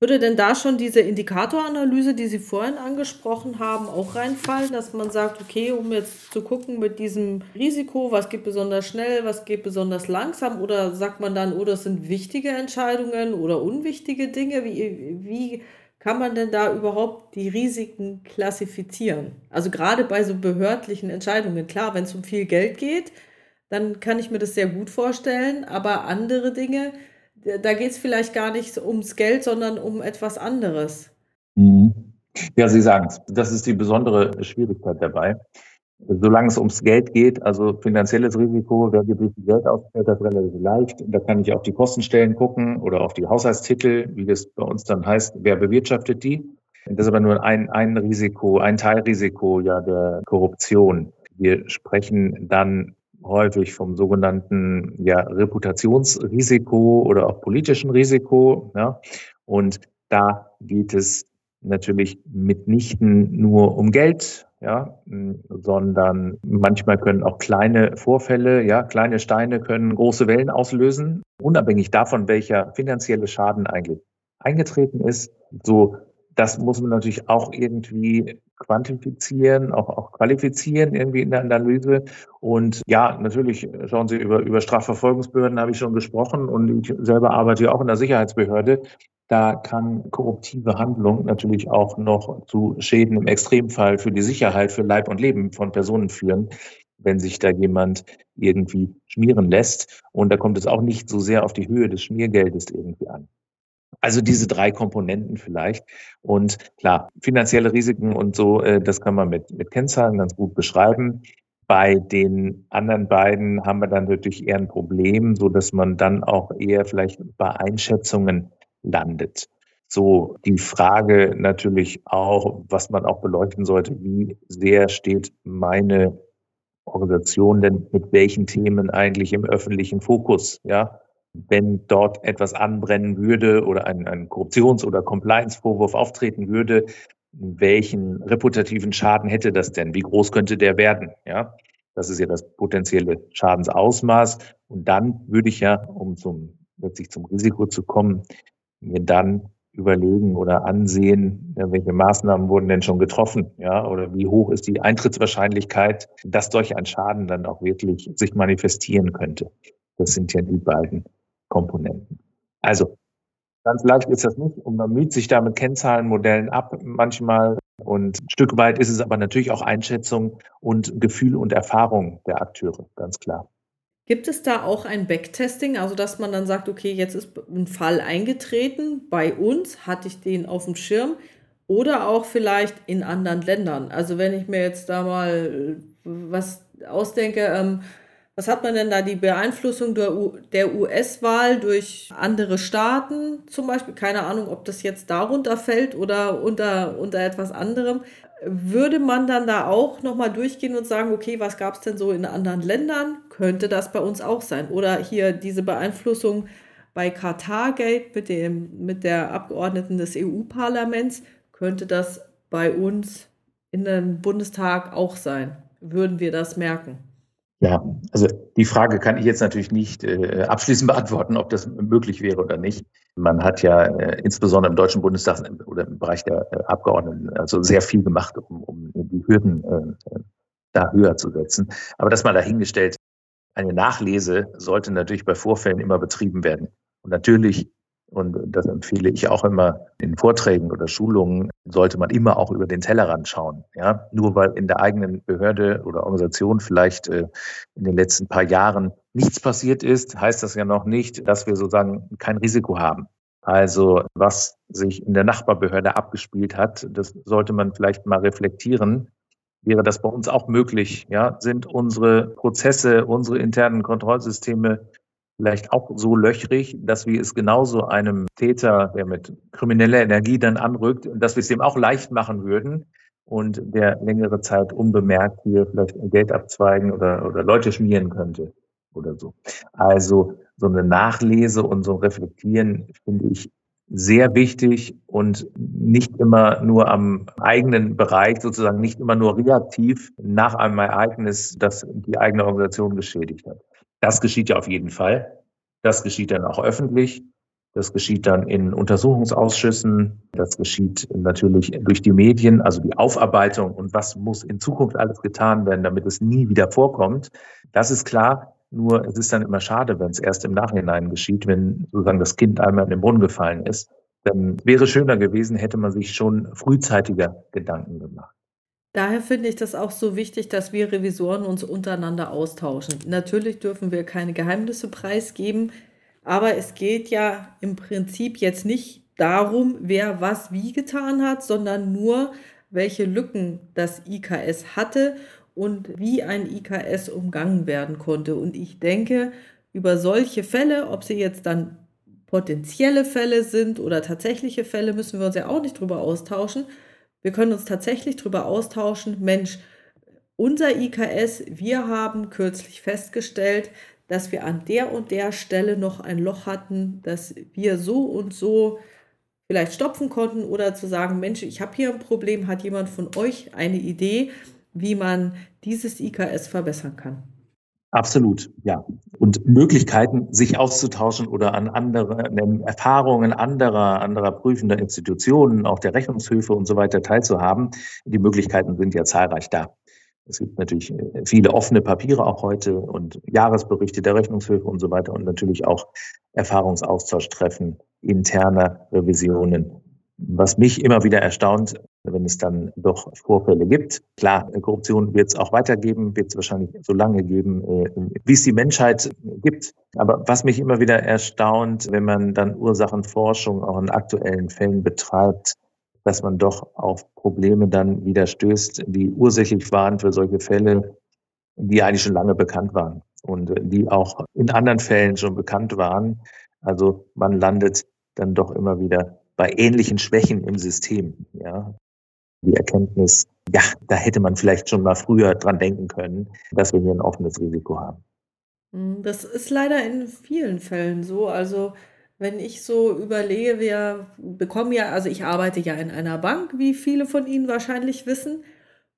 Würde denn da schon diese Indikatoranalyse, die Sie vorhin angesprochen haben, auch reinfallen, dass man sagt, okay, um jetzt zu gucken mit diesem Risiko, was geht besonders schnell, was geht besonders langsam, oder sagt man dann, oh, das sind wichtige Entscheidungen oder unwichtige Dinge? Wie, wie kann man denn da überhaupt die Risiken klassifizieren? Also gerade bei so behördlichen Entscheidungen. Klar, wenn es um viel Geld geht, dann kann ich mir das sehr gut vorstellen, aber andere Dinge, da geht es vielleicht gar nicht ums Geld, sondern um etwas anderes. Mhm. Ja, Sie sagen es. Das ist die besondere Schwierigkeit dabei. Solange es ums Geld geht, also finanzielles Risiko, wer gibt wie Geld aus, fällt das relativ leicht. Da kann ich auf die Kostenstellen gucken oder auf die Haushaltstitel, wie das bei uns dann heißt, wer bewirtschaftet die. Das ist aber nur ein, ein Risiko, ein Teilrisiko ja der Korruption. Wir sprechen dann häufig vom sogenannten ja, Reputationsrisiko oder auch politischen Risiko. Ja. Und da geht es natürlich mitnichten nur um Geld, ja, sondern manchmal können auch kleine Vorfälle, ja, kleine Steine können große Wellen auslösen, unabhängig davon, welcher finanzielle Schaden eigentlich eingetreten ist. So, das muss man natürlich auch irgendwie quantifizieren, auch, auch qualifizieren irgendwie in der Analyse. Und ja, natürlich schauen Sie über, über Strafverfolgungsbehörden habe ich schon gesprochen und ich selber arbeite ja auch in der Sicherheitsbehörde. Da kann korruptive Handlung natürlich auch noch zu Schäden im Extremfall für die Sicherheit, für Leib und Leben von Personen führen, wenn sich da jemand irgendwie schmieren lässt. Und da kommt es auch nicht so sehr auf die Höhe des Schmiergeldes irgendwie an. Also diese drei Komponenten vielleicht. Und klar, finanzielle Risiken und so, äh, das kann man mit, mit Kennzahlen ganz gut beschreiben. Bei den anderen beiden haben wir dann natürlich eher ein Problem, so dass man dann auch eher vielleicht bei Einschätzungen landet. So die Frage natürlich auch, was man auch beleuchten sollte, wie sehr steht meine Organisation denn mit welchen Themen eigentlich im öffentlichen Fokus, ja? wenn dort etwas anbrennen würde oder ein, ein Korruptions- oder Compliance-Vorwurf auftreten würde, welchen reputativen Schaden hätte das denn? Wie groß könnte der werden? Ja, das ist ja das potenzielle Schadensausmaß. Und dann würde ich ja, um zum, letztlich zum Risiko zu kommen, mir dann überlegen oder ansehen, welche Maßnahmen wurden denn schon getroffen, ja, oder wie hoch ist die Eintrittswahrscheinlichkeit, dass solch ein Schaden dann auch wirklich sich manifestieren könnte. Das sind ja die beiden Komponenten. Also ganz leicht ist das nicht und man müht sich da mit Kennzahlenmodellen ab manchmal und ein Stück weit ist es aber natürlich auch Einschätzung und Gefühl und Erfahrung der Akteure, ganz klar. Gibt es da auch ein Backtesting, also dass man dann sagt, okay, jetzt ist ein Fall eingetreten, bei uns hatte ich den auf dem Schirm oder auch vielleicht in anderen Ländern. Also wenn ich mir jetzt da mal was ausdenke, ähm, was hat man denn da? Die Beeinflussung der, US-Wahl durch andere Staaten zum Beispiel? Keine Ahnung, ob das jetzt darunter fällt oder unter, unter etwas anderem. Würde man dann da auch nochmal durchgehen und sagen, okay, was gab es denn so in anderen Ländern? Könnte das bei uns auch sein? Oder hier diese Beeinflussung bei Qatargate mit, dem, mit der Abgeordneten des EU-Parlaments, könnte das bei uns in dem Bundestag auch sein? Würden wir das merken? Ja, also die Frage kann ich jetzt natürlich nicht äh, abschließend beantworten, ob das möglich wäre oder nicht. Man hat ja äh, insbesondere im Deutschen Bundestag oder im Bereich der äh, Abgeordneten also sehr viel gemacht, um, um die Hürden äh, da höher zu setzen. Aber das mal dahingestellt, eine Nachlese sollte natürlich bei Vorfällen immer betrieben werden. Und natürlich und das empfehle ich auch immer in Vorträgen oder Schulungen, sollte man immer auch über den Tellerrand schauen. Ja, nur weil in der eigenen Behörde oder Organisation vielleicht äh, in den letzten paar Jahren nichts passiert ist, heißt das ja noch nicht, dass wir sozusagen kein Risiko haben. Also was sich in der Nachbarbehörde abgespielt hat, das sollte man vielleicht mal reflektieren. Wäre das bei uns auch möglich? Ja, sind unsere Prozesse, unsere internen Kontrollsysteme vielleicht auch so löchrig, dass wir es genauso einem Täter, der mit krimineller Energie dann anrückt, dass wir es dem auch leicht machen würden und der längere Zeit unbemerkt hier vielleicht Geld abzweigen oder, oder Leute schmieren könnte oder so. Also so eine Nachlese und so ein Reflektieren finde ich sehr wichtig und nicht immer nur am eigenen Bereich, sozusagen nicht immer nur reaktiv nach einem Ereignis, das die eigene Organisation geschädigt hat. Das geschieht ja auf jeden Fall. Das geschieht dann auch öffentlich. Das geschieht dann in Untersuchungsausschüssen. Das geschieht natürlich durch die Medien, also die Aufarbeitung und was muss in Zukunft alles getan werden, damit es nie wieder vorkommt. Das ist klar. Nur es ist dann immer schade, wenn es erst im Nachhinein geschieht, wenn sozusagen das Kind einmal in den Brunnen gefallen ist. Dann wäre schöner gewesen, hätte man sich schon frühzeitiger Gedanken gemacht. Daher finde ich das auch so wichtig, dass wir Revisoren uns untereinander austauschen. Natürlich dürfen wir keine Geheimnisse preisgeben, aber es geht ja im Prinzip jetzt nicht darum, wer was wie getan hat, sondern nur, welche Lücken das IKS hatte und wie ein IKS umgangen werden konnte. Und ich denke, über solche Fälle, ob sie jetzt dann potenzielle Fälle sind oder tatsächliche Fälle, müssen wir uns ja auch nicht drüber austauschen. Wir können uns tatsächlich drüber austauschen, Mensch, unser IKS, wir haben kürzlich festgestellt, dass wir an der und der Stelle noch ein Loch hatten, das wir so und so vielleicht stopfen konnten oder zu sagen, Mensch, ich habe hier ein Problem, hat jemand von euch eine Idee, wie man dieses IKS verbessern kann? Absolut, ja. Und Möglichkeiten, sich auszutauschen oder an andere an Erfahrungen anderer, anderer prüfender Institutionen, auch der Rechnungshöfe und so weiter teilzuhaben. Die Möglichkeiten sind ja zahlreich da. Es gibt natürlich äh, viele offene Papiere auch heute und Jahresberichte der Rechnungshöfe und so weiter und natürlich auch Erfahrungsaustausch-Treffen, interne Revisionen. Was mich immer wieder erstaunt, wenn es dann doch Vorfälle gibt. Klar, Korruption wird es auch weitergeben, wird es wahrscheinlich so lange geben, äh, wie es die Menschheit gibt. Aber was mich immer wieder erstaunt, wenn man dann Ursachenforschung auch in aktuellen Fällen betreibt, dass man doch auf Probleme dann wieder stößt, die ursächlich waren für solche Fälle, die eigentlich schon lange bekannt waren und die auch in anderen Fällen schon bekannt waren. Also man landet dann doch immer wieder bei ähnlichen Schwächen im System. Ja. Die Erkenntnis, ja, da hätte man vielleicht schon mal früher dran denken können, dass wir hier ein offenes Risiko haben. Hm, das ist leider in vielen Fällen so. Also wenn ich so überlege, wir bekommen ja, also ich arbeite ja in einer Bank, wie viele von Ihnen wahrscheinlich wissen.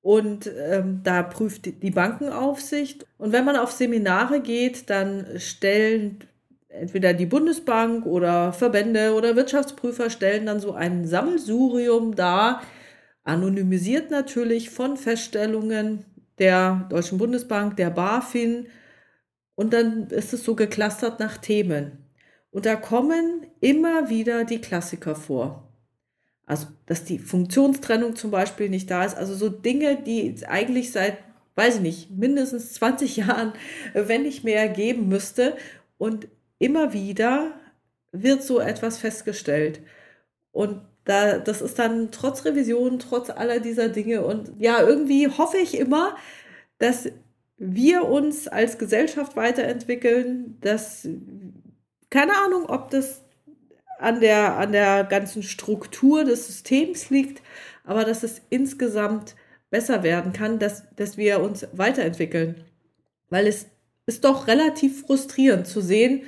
Und ähm, da prüft die Bankenaufsicht. Und wenn man auf Seminare geht, dann stellen entweder die Bundesbank oder Verbände oder Wirtschaftsprüfer stellen dann so ein Sammelsurium dar, anonymisiert natürlich von Feststellungen der Deutschen Bundesbank, der BaFin. Und dann ist es so geklustert nach Themen. Und da kommen immer wieder die Klassiker vor. Also, dass die Funktionstrennung zum Beispiel nicht da ist. Also so Dinge, die eigentlich seit, weiß ich nicht, mindestens 20 [LAUGHS] Jahren, wenn nicht mehr, geben müsste. Und immer wieder wird so etwas festgestellt. Und da, das ist dann trotz Revision, trotz aller dieser Dinge. Und ja, irgendwie hoffe ich immer, dass wir uns als Gesellschaft weiterentwickeln, dass keine Ahnung, ob das an der, an der ganzen Struktur des Systems liegt, aber dass es insgesamt besser werden kann, dass, dass wir uns weiterentwickeln. Weil es ist doch relativ frustrierend zu sehen,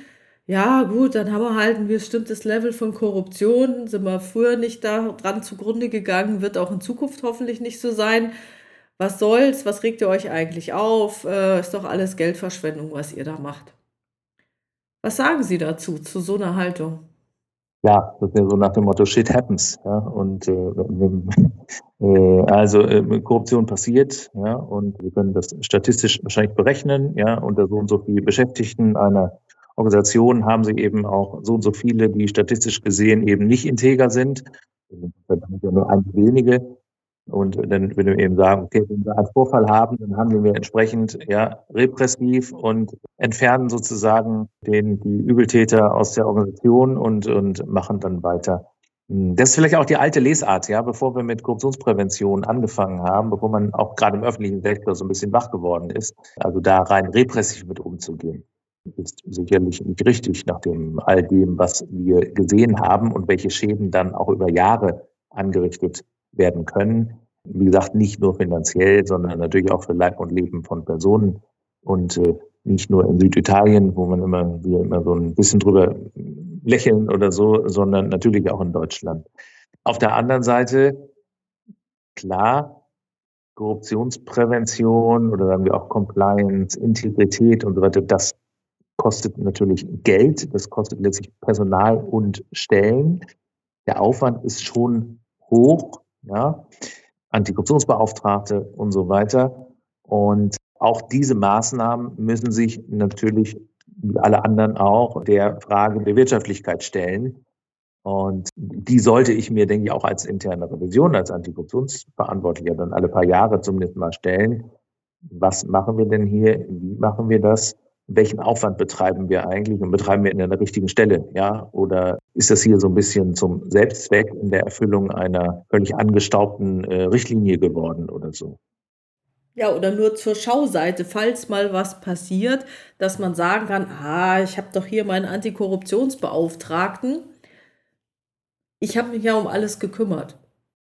ja gut, dann haben wir halt ein bestimmtes Level von Korruption, sind wir früher nicht daran zugrunde gegangen, wird auch in Zukunft hoffentlich nicht so sein. Was soll's, was regt ihr euch eigentlich auf? Äh, ist doch alles Geldverschwendung, was ihr da macht. Was sagen Sie dazu, zu so einer Haltung? Ja, das ist ja so nach dem Motto Shit happens. Ja, und äh, [LAUGHS] äh, also äh, Korruption passiert, ja, und wir können das statistisch wahrscheinlich berechnen, ja, unter so und so viele Beschäftigten einer Organisation haben sie eben auch so und so viele, die statistisch gesehen eben nicht integer sind. Das sind ja nur einige wenige. Und dann würde man eben sagen, okay, wenn wir einen Vorfall haben, dann handeln wir entsprechend ja, repressiv und entfernen sozusagen den, die Übeltäter aus der Organisation und, und machen dann weiter. Das ist vielleicht auch die alte Lesart, ja, bevor wir mit Korruptionsprävention angefangen haben, bevor man auch gerade im öffentlichen Sektor so ein bisschen wach geworden ist, also da rein repressiv mit umzugehen. Ist sicherlich nicht richtig, nach dem all dem, was wir gesehen haben und welche Schäden dann auch über Jahre angerichtet werden können. Wie gesagt, nicht nur finanziell, sondern natürlich auch für Leib und Leben von Personen und äh, nicht nur in Süditalien, wo man immer, wir immer so ein bisschen drüber lächeln oder so, sondern natürlich auch in Deutschland. Auf der anderen Seite, klar, Korruptionsprävention oder sagen wir auch Compliance, Integrität und so weiter, das kostet natürlich Geld, das kostet letztlich Personal und Stellen. Der Aufwand ist schon hoch, ja, Antikorruptionsbeauftragte und so weiter. Und auch diese Maßnahmen müssen sich natürlich wie alle anderen auch der Frage der Wirtschaftlichkeit stellen. Und die sollte ich mir, denke ich, auch als interne Revision, als Antikorruptionsverantwortlicher dann alle paar Jahre zumindest mal stellen. Was machen wir denn hier? Wie machen wir das? Welchen Aufwand betreiben wir eigentlich und betreiben wir in der richtigen Stelle? Ja, oder ist das hier so ein bisschen zum Selbstzweck in der Erfüllung einer völlig angestaubten äh, Richtlinie geworden oder so? Ja, oder nur zur Schauseite, falls mal was passiert, dass man sagen kann, ah, ich habe doch hier meinen Antikorruptionsbeauftragten ich habe mich ja um alles gekümmert.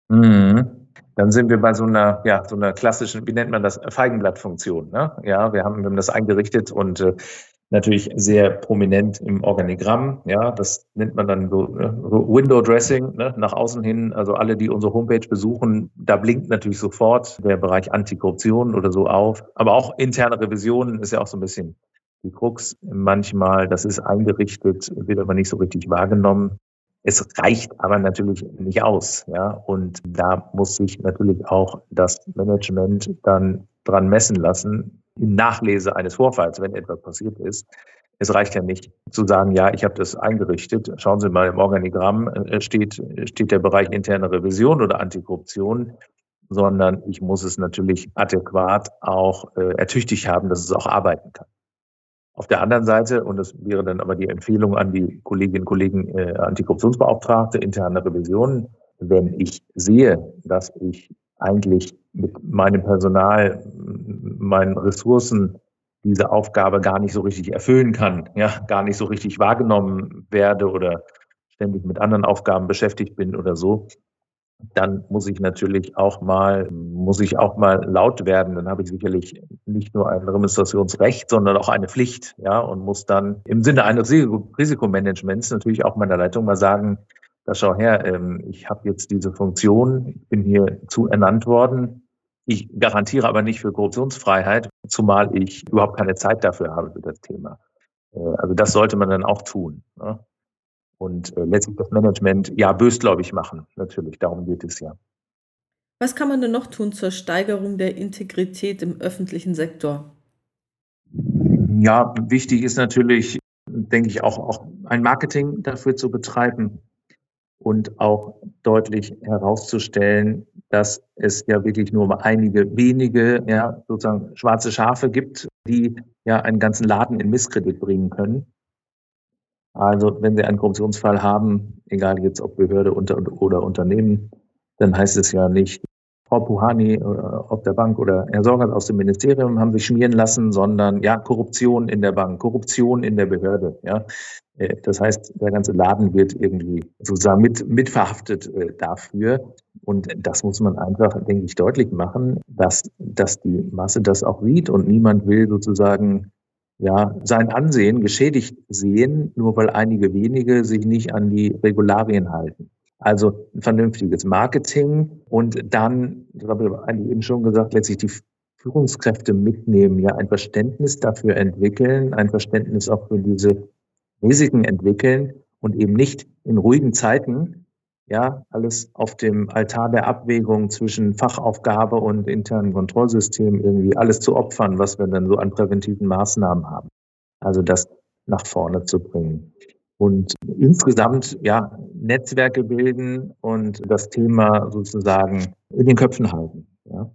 Mhm. Dann sind wir bei so einer, ja, so einer klassischen, wie nennt man das, Feigenblattfunktion. Ne? Ja, wir haben, wir haben das eingerichtet und äh, natürlich sehr prominent im Organigramm. Ja, das nennt man dann so äh, Window Dressing ne, nach außen hin. Also alle, die unsere Homepage besuchen, da blinkt natürlich sofort der Bereich Antikorruption oder so auf. Aber auch interne Revisionen ist ja auch so ein bisschen die Krux. Manchmal, das ist eingerichtet, wird aber nicht so richtig wahrgenommen. Es reicht aber natürlich nicht aus, ja. Und da muss sich natürlich auch das Management dann dran messen lassen, in Nachlese eines Vorfalls, wenn etwas passiert ist. Es reicht ja nicht zu sagen, ja, ich habe das eingerichtet. Schauen Sie mal, im Organigramm äh, steht, steht der Bereich interne Revision oder Antikorruption, sondern ich muss es natürlich adäquat auch äh, ertüchtigt haben, dass es auch arbeiten kann. Auf der anderen Seite, und das wäre dann aber die Empfehlung an die Kolleginnen und Kollegen äh, Antikorruptionsbeauftragte, interne Revision, wenn ich sehe, dass ich eigentlich mit meinem Personal, meinen Ressourcen diese Aufgabe gar nicht so richtig erfüllen kann, ja, gar nicht so richtig wahrgenommen werde oder ständig mit anderen Aufgaben beschäftigt bin oder so, dann muss ich natürlich auch mal, muss ich auch mal laut werden. Dann habe ich sicherlich nicht nur ein Remonstrationsrecht, sondern auch eine Pflicht, ja, und muss dann im Sinne eines Risikomanagements natürlich auch meiner Leitung mal sagen, da schau her, ähm, ich habe jetzt diese Funktion, ich bin hier zu ernannt worden. Ich garantiere aber nicht für Korruptionsfreiheit, zumal ich überhaupt keine Zeit dafür habe für das Thema. Äh, also das sollte man dann auch tun. Ne? Und äh, letztlich das Management ja bösgläubig machen. Natürlich, darum geht es ja. Was kann man denn noch tun zur Steigerung der Integrität im öffentlichen Sektor? Ja, wichtig ist natürlich, denke ich, auch, auch ein Marketing dafür zu betreiben und auch deutlich herauszustellen, dass es ja wirklich nur einige wenige, ja, sozusagen schwarze Schafe gibt, die ja einen ganzen Laden in Misskredit bringen können. Also wenn Sie einen Korruptionsfall haben, egal jetzt ob Behörde oder Unternehmen, dann heißt es ja nicht, Frau Puhani äh, auf der Bank oder Herr Sorgert aus dem Ministerium haben sich schmieren lassen, sondern ja, Korruption in der Bank, Korruption in der Behörde. Ja. Äh, das heißt, der ganze Laden wird irgendwie sozusagen mit, mitverhaftet äh, dafür. Und das muss man einfach, denke ich, deutlich machen, dass, dass die Masse das auch sieht und niemand will sozusagen ja, sein Ansehen geschädigt sehen, nur weil einige wenige sich nicht an die Regularien halten. Also ein vernünftiges Marketing und dann, das habe ich eben schon gesagt, letztlich die Führungskräfte mitnehmen, ja, ein Verständnis dafür entwickeln, ein Verständnis auch für diese Risiken entwickeln und eben nicht in ruhigen Zeiten ja, alles auf dem Altar der Abwägung zwischen Fachaufgabe und internen Kontrollsystem irgendwie alles zu opfern, was wir dann so an präventiven Maßnahmen haben. Also das nach vorne zu bringen. Und insgesamt, ja, Netzwerke bilden und das Thema sozusagen in den Köpfen halten, ja.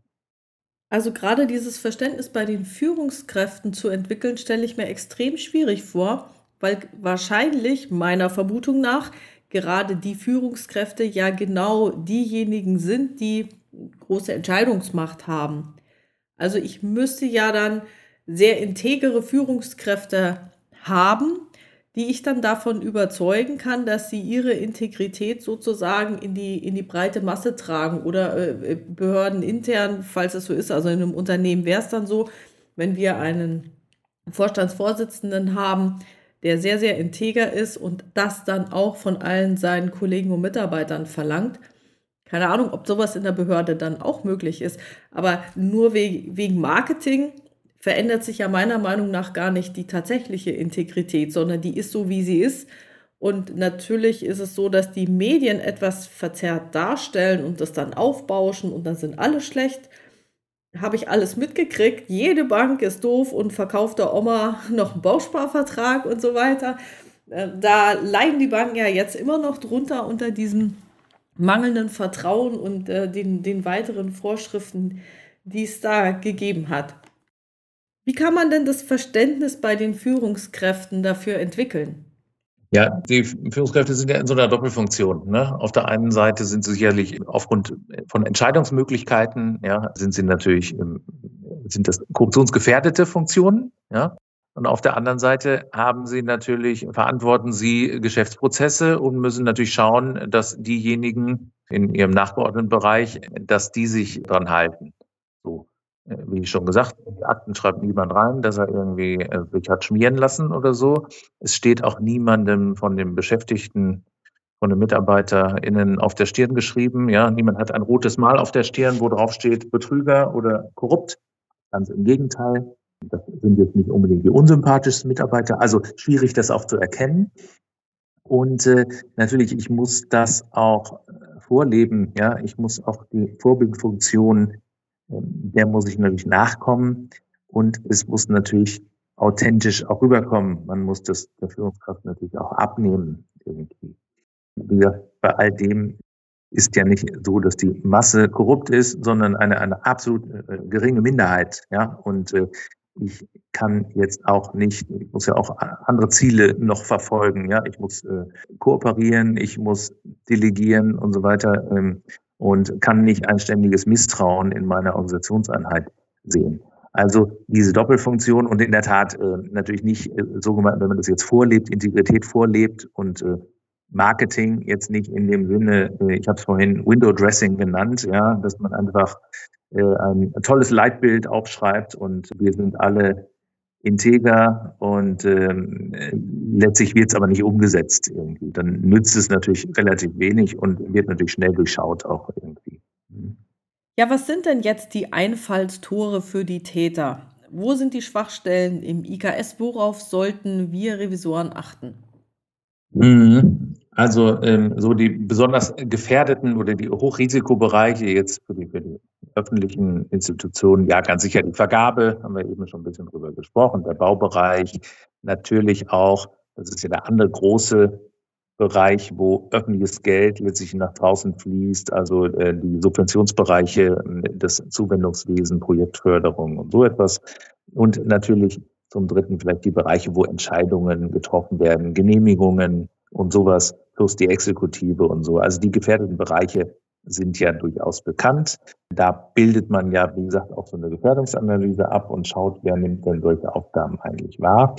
Also gerade dieses Verständnis bei den Führungskräften zu entwickeln, stelle ich mir extrem schwierig vor, weil wahrscheinlich meiner Vermutung nach gerade die Führungskräfte ja genau diejenigen sind, die große Entscheidungsmacht haben. Also ich müsste ja dann sehr integere Führungskräfte haben, die ich dann davon überzeugen kann, dass sie ihre Integrität sozusagen in die, in die breite Masse tragen oder äh, Behörden intern, falls es so ist. Also in einem Unternehmen wäre es dann so, wenn wir einen Vorstandsvorsitzenden haben, der sehr, sehr integer ist und das dann auch von allen seinen Kollegen und Mitarbeitern verlangt. Keine Ahnung, ob sowas in der Behörde dann auch möglich ist, aber nur wegen Marketing verändert sich ja meiner Meinung nach gar nicht die tatsächliche Integrität, sondern die ist so, wie sie ist. Und natürlich ist es so, dass die Medien etwas verzerrt darstellen und das dann aufbauschen und dann sind alle schlecht. Habe ich alles mitgekriegt. Jede Bank ist doof und verkauft der Oma noch einen Bausparvertrag und so weiter. Äh, da leiden die Banken ja jetzt immer noch drunter unter diesem mangelnden Vertrauen und äh, den, den weiteren Vorschriften, die es da gegeben hat. Wie kann man denn das Verständnis bei den Führungskräften dafür entwickeln? Ja, die Führungskräfte sind ja in so einer Doppelfunktion. Ne? Auf der einen Seite sind sie sicherlich aufgrund von Entscheidungsmöglichkeiten, ja, sind sie natürlich, sind das korruptionsgefährdete Funktionen, ja. Und auf der anderen Seite haben sie natürlich, verantworten sie Geschäftsprozesse und müssen natürlich schauen, dass diejenigen in ihrem nachgeordneten Bereich, dass die sich dran halten. Äh, wie schon gesagt, in die Akten schreibt niemand rein, dass er irgendwie äh, sich hat schmieren lassen oder so. Es steht auch niemandem von den Beschäftigten, von den MitarbeiterInnen auf der Stirn geschrieben. Ja, niemand hat ein rotes Mal auf der Stirn, wo drauf steht Betrüger oder korrupt. Ganz im Gegenteil. Das sind jetzt nicht unbedingt die unsympathischsten Mitarbeiter. Also schwierig, das auch zu erkennen. Und äh, natürlich, ich muss das auch äh, vorleben. Ja, ich muss auch die Vorbildfunktion der muss ich natürlich nachkommen und es muss natürlich authentisch auch rüberkommen. Man muss das der Führungskraft natürlich auch abnehmen irgendwie. Wir, bei all dem ist ja nicht so, dass die Masse korrupt ist, sondern eine, eine absolut äh, geringe Minderheit. Ja, und äh, ich kann jetzt auch nicht, ich muss ja auch andere Ziele noch verfolgen. Ja, ich muss äh, kooperieren, ich muss delegieren und so weiter. Ähm, und kann nicht ein ständiges Misstrauen in meiner Organisationseinheit sehen. Also diese Doppelfunktion und in der Tat äh, natürlich nicht äh, so gemeint, wenn man das jetzt vorlebt, Integrität vorlebt und äh, Marketing jetzt nicht in dem Sinne, äh, ich habe es vorhin Window Dressing genannt, ja, dass man einfach äh, ein tolles Leitbild aufschreibt und wir sind alle integer und ähm, letztlich wird es aber nicht umgesetzt irgendwie. Dann nützt es natürlich relativ wenig und wird natürlich schnell durchschaut auch irgendwie. Mhm. Ja, was sind denn jetzt die Einfallstore für die Täter? Wo sind die Schwachstellen im IKS? Worauf sollten wir Revisoren achten? Mhm. Also ähm, so die besonders gefährdeten oder die Hochrisikobereiche jetzt für die, für die öffentlichen Institutionen, ja ganz sicher die Vergabe, haben wir eben schon ein bisschen drüber gesprochen, der Baubereich, natürlich auch, das ist ja der andere große Bereich, wo öffentliches Geld letztlich nach draußen fließt, also äh, die Subventionsbereiche äh, des Zuwendungswesen, Projektförderung und so etwas. Und natürlich zum Dritten vielleicht die Bereiche, wo Entscheidungen getroffen werden, Genehmigungen und sowas plus die Exekutive und so. Also die gefährdeten Bereiche sind ja durchaus bekannt. Da bildet man ja, wie gesagt, auch so eine Gefährdungsanalyse ab und schaut, wer nimmt denn solche Aufgaben eigentlich wahr.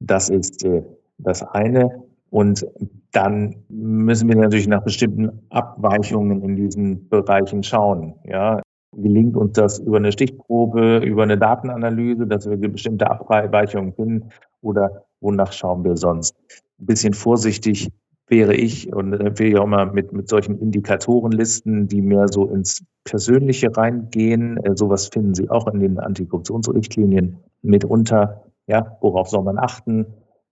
Das ist äh, das eine. Und dann müssen wir natürlich nach bestimmten Abweichungen in diesen Bereichen schauen. Ja, gelingt uns das über eine Stichprobe, über eine Datenanalyse, dass wir bestimmte Abweichungen finden oder wonach schauen wir sonst? Ein bisschen vorsichtig wäre ich und empfehle ich auch mal mit, mit solchen Indikatorenlisten, die mehr so ins Persönliche reingehen. Äh, sowas finden Sie auch in den Antikorruptionsrichtlinien mitunter. Ja, worauf soll man achten?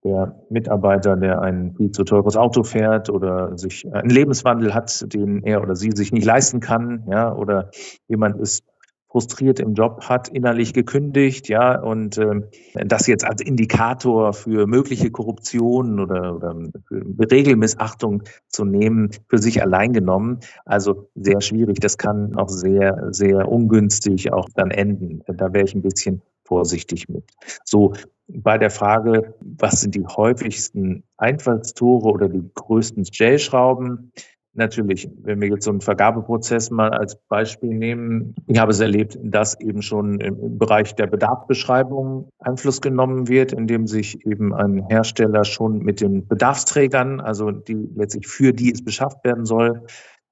Der Mitarbeiter, der ein viel zu teures Auto fährt oder sich einen Lebenswandel hat, den er oder sie sich nicht leisten kann, ja, oder jemand ist frustriert im Job hat, innerlich gekündigt, ja, und ähm, das jetzt als Indikator für mögliche Korruption oder, oder für Regelmissachtung zu nehmen, für sich allein genommen. Also sehr schwierig. Das kann auch sehr, sehr ungünstig auch dann enden. Da wäre ich ein bisschen vorsichtig mit. So, bei der Frage, was sind die häufigsten Einfallstore oder die größten Stellschrauben, Natürlich, wenn wir jetzt so einen Vergabeprozess mal als Beispiel nehmen, ich habe es erlebt, dass eben schon im Bereich der Bedarfsbeschreibung Einfluss genommen wird, indem sich eben ein Hersteller schon mit den Bedarfsträgern, also die letztlich für die es beschafft werden soll,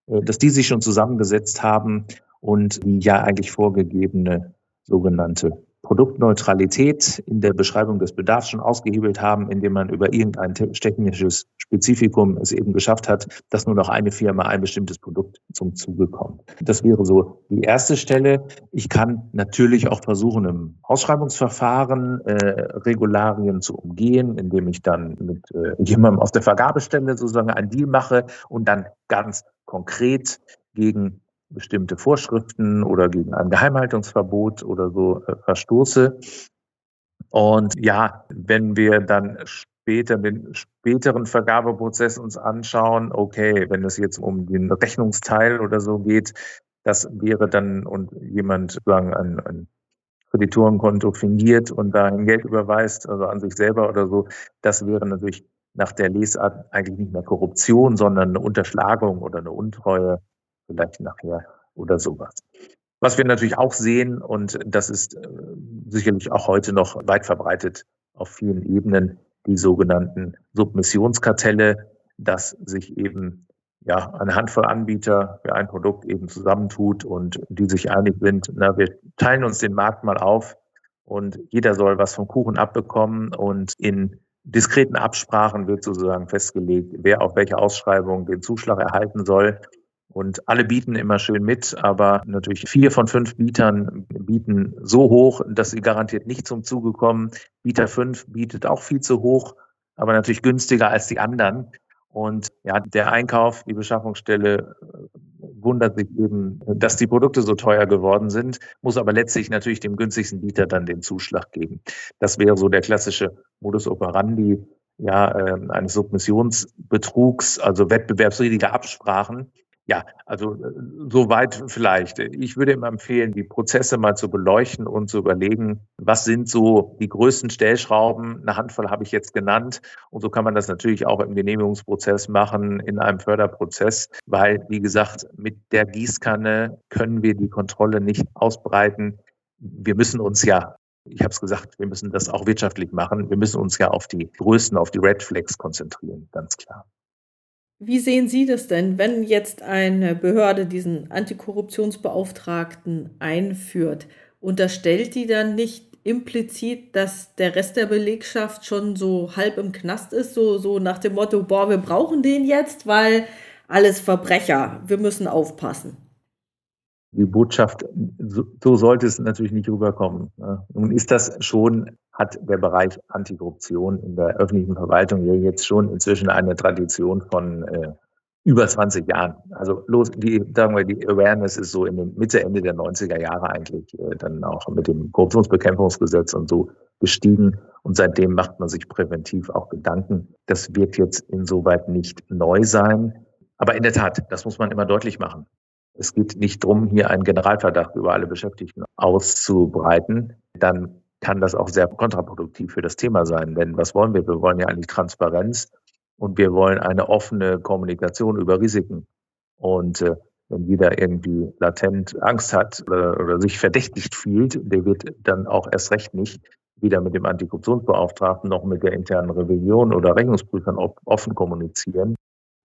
äh, dass die sich schon zusammengesetzt haben und die ja eigentlich vorgegebene sogenannte Produktneutralität in der Beschreibung des Bedarfs schon ausgehebelt haben, indem man über irgendein technisches Spezifikum es eben geschafft hat, dass nur noch eine Firma ein bestimmtes Produkt zum Zuge kommt. Das wäre so die erste Stelle. Ich kann natürlich auch versuchen, im Ausschreibungsverfahren äh, Regularien zu umgehen, indem ich dann mit äh, jemandem auf der Vergabestelle sozusagen einen Deal mache und dann ganz konkret gegen bestimmte Vorschriften oder gegen ein Geheimhaltungsverbot oder so äh, verstoße. Und ja, wenn wir dann später den späteren Vergabeprozess uns anschauen, okay, wenn es jetzt um den Rechnungsteil oder so geht, das wäre dann und jemand sagen ein, ein Kreditorenkonto fingiert und dahin Geld überweist, also an sich selber oder so, das wäre natürlich nach der Lesart eigentlich nicht mehr Korruption, sondern eine Unterschlagung oder eine Untreue vielleicht nachher oder sowas. Was wir natürlich auch sehen, und das ist äh, sicherlich auch heute noch weit verbreitet auf vielen Ebenen, die sogenannten Submissionskartelle, dass sich eben ja, eine Handvoll Anbieter für ein Produkt eben zusammentut und die sich einig sind, na, wir teilen uns den Markt mal auf und jeder soll was vom Kuchen abbekommen und in diskreten Absprachen wird sozusagen festgelegt, wer auf welche Ausschreibung den Zuschlag erhalten soll. Und alle bieten immer schön mit, aber natürlich vier von fünf Bietern bieten so hoch, dass sie garantiert nicht zum Zuge kommen. Bieter fünf bietet auch viel zu hoch, aber natürlich günstiger als die anderen. Und ja, der Einkauf, die Beschaffungsstelle äh, wundert sich eben, dass die Produkte so teuer geworden sind, muss aber letztlich natürlich dem günstigsten Bieter dann den Zuschlag geben. Das wäre so der klassische Modus operandi ja, äh, eines Submissionsbetrugs, also wettbewerbswidrige Absprachen. Ja, also äh, soweit vielleicht. Ich würde immer empfehlen, die Prozesse mal zu beleuchten und zu überlegen, was sind so die größten Stellschrauben. Eine Handvoll habe ich jetzt genannt. Und so kann man das natürlich auch im Genehmigungsprozess machen, in einem Förderprozess, weil, wie gesagt, mit der Gießkanne können wir die Kontrolle nicht ausbreiten. Wir müssen uns ja ich habe es gesagt, wir müssen das auch wirtschaftlich machen. Wir müssen uns ja auf die größten, auf die Red Flags konzentrieren, ganz klar. Wie sehen Sie das denn, wenn jetzt eine Behörde diesen Antikorruptionsbeauftragten einführt? Unterstellt die dann nicht implizit, dass der Rest der Belegschaft schon so halb im Knast ist, so, so nach dem Motto, boah, wir brauchen den jetzt, weil alles Verbrecher, wir müssen aufpassen? Die Botschaft, so, so sollte es natürlich nicht rüberkommen. Nun ist das schon hat der Bereich Antikorruption in der öffentlichen Verwaltung ja jetzt schon inzwischen eine Tradition von äh, über 20 Jahren. Also los, die, sagen wir, die Awareness ist so in den Mitte, Ende der 90er Jahre eigentlich äh, dann auch mit dem Korruptionsbekämpfungsgesetz und so gestiegen. Und seitdem macht man sich präventiv auch Gedanken. Das wird jetzt insoweit nicht neu sein. Aber in der Tat, das muss man immer deutlich machen. Es geht nicht darum, hier einen Generalverdacht über alle Beschäftigten auszubreiten. Dann kann das auch sehr kontraproduktiv für das Thema sein. Denn was wollen wir? Wir wollen ja eigentlich Transparenz und wir wollen eine offene Kommunikation über Risiken. Und äh, wenn jeder irgendwie latent Angst hat oder, oder sich verdächtigt fühlt, der wird dann auch erst recht nicht weder mit dem Antikorruptionsbeauftragten noch mit der internen Revision oder Rechnungsprüfern offen kommunizieren.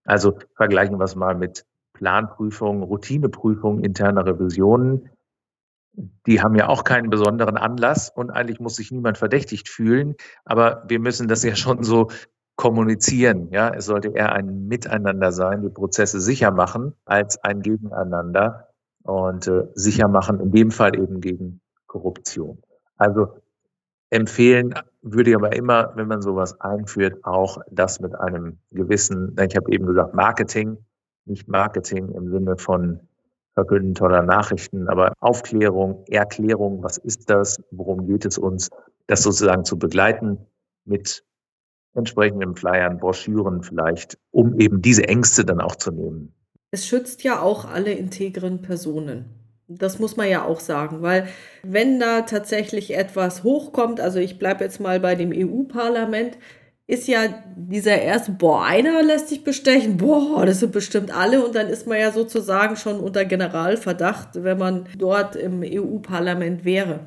Also vergleichen wir es mal mit Planprüfungen, Routineprüfungen interner Revisionen die haben ja auch keinen besonderen Anlass und eigentlich muss sich niemand verdächtigt fühlen, aber wir müssen das ja schon so kommunizieren. Ja, es sollte eher ein Miteinander sein, die Prozesse sicher machen als ein Gegeneinander und äh, sicher machen, in dem Fall eben gegen Korruption. Also empfehlen würde ich aber immer, wenn man sowas einführt, auch das mit einem gewissen, ich habe eben gesagt, Marketing, nicht Marketing im Sinne von Verkünden toller Nachrichten, aber Aufklärung, Erklärung, was ist das, worum geht es uns, das sozusagen zu begleiten mit entsprechenden Flyern, Broschüren vielleicht, um eben diese Ängste dann auch zu nehmen. Es schützt ja auch alle integren Personen. Das muss man ja auch sagen, weil wenn da tatsächlich etwas hochkommt, also ich bleibe jetzt mal bei dem EU-Parlament, ist ja dieser erste, boah, einer lässt sich bestechen, boah, das sind bestimmt alle und dann ist man ja sozusagen schon unter Generalverdacht, wenn man dort im EU-Parlament wäre.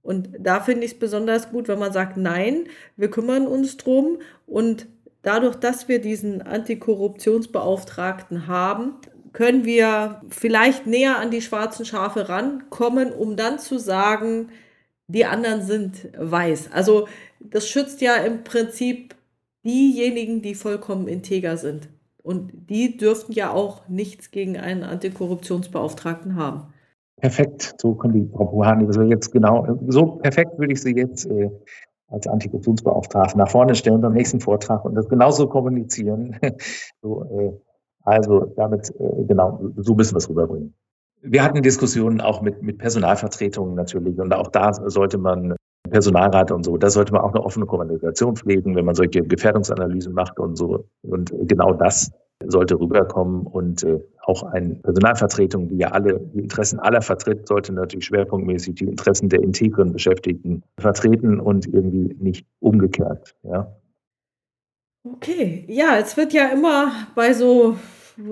Und da finde ich es besonders gut, wenn man sagt, nein, wir kümmern uns drum und dadurch, dass wir diesen Antikorruptionsbeauftragten haben, können wir vielleicht näher an die schwarzen Schafe rankommen, um dann zu sagen, die anderen sind weiß. Also das schützt ja im Prinzip diejenigen, die vollkommen integer sind. Und die dürften ja auch nichts gegen einen Antikorruptionsbeauftragten haben. Perfekt, so kann die Frau Buhani also jetzt genau, so perfekt würde ich sie jetzt äh, als Antikorruptionsbeauftragte nach vorne stellen beim nächsten Vortrag und das genauso kommunizieren. [LAUGHS] so, äh, also damit, äh, genau, so müssen wir es rüberbringen. Wir hatten Diskussionen auch mit, mit Personalvertretungen natürlich und auch da sollte man Personalrat und so, da sollte man auch eine offene Kommunikation pflegen, wenn man solche Gefährdungsanalysen macht und so. Und genau das sollte rüberkommen und äh, auch eine Personalvertretung, die ja alle die Interessen aller vertritt, sollte natürlich schwerpunktmäßig die Interessen der integren Beschäftigten vertreten und irgendwie nicht umgekehrt. Ja. Okay, ja, es wird ja immer bei so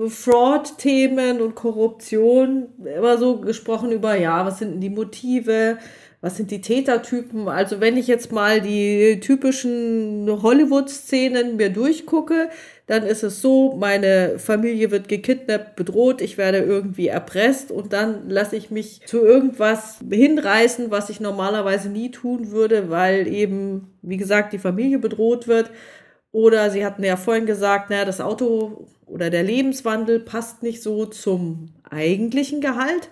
Fraud-Themen und Korruption immer so gesprochen über, ja, was sind denn die Motive, was sind die Tätertypen? Also wenn ich jetzt mal die typischen Hollywood-Szenen mir durchgucke, dann ist es so, meine Familie wird gekidnappt, bedroht, ich werde irgendwie erpresst und dann lasse ich mich zu irgendwas hinreißen, was ich normalerweise nie tun würde, weil eben, wie gesagt, die Familie bedroht wird. Oder Sie hatten ja vorhin gesagt, naja, das Auto oder der Lebenswandel passt nicht so zum eigentlichen Gehalt.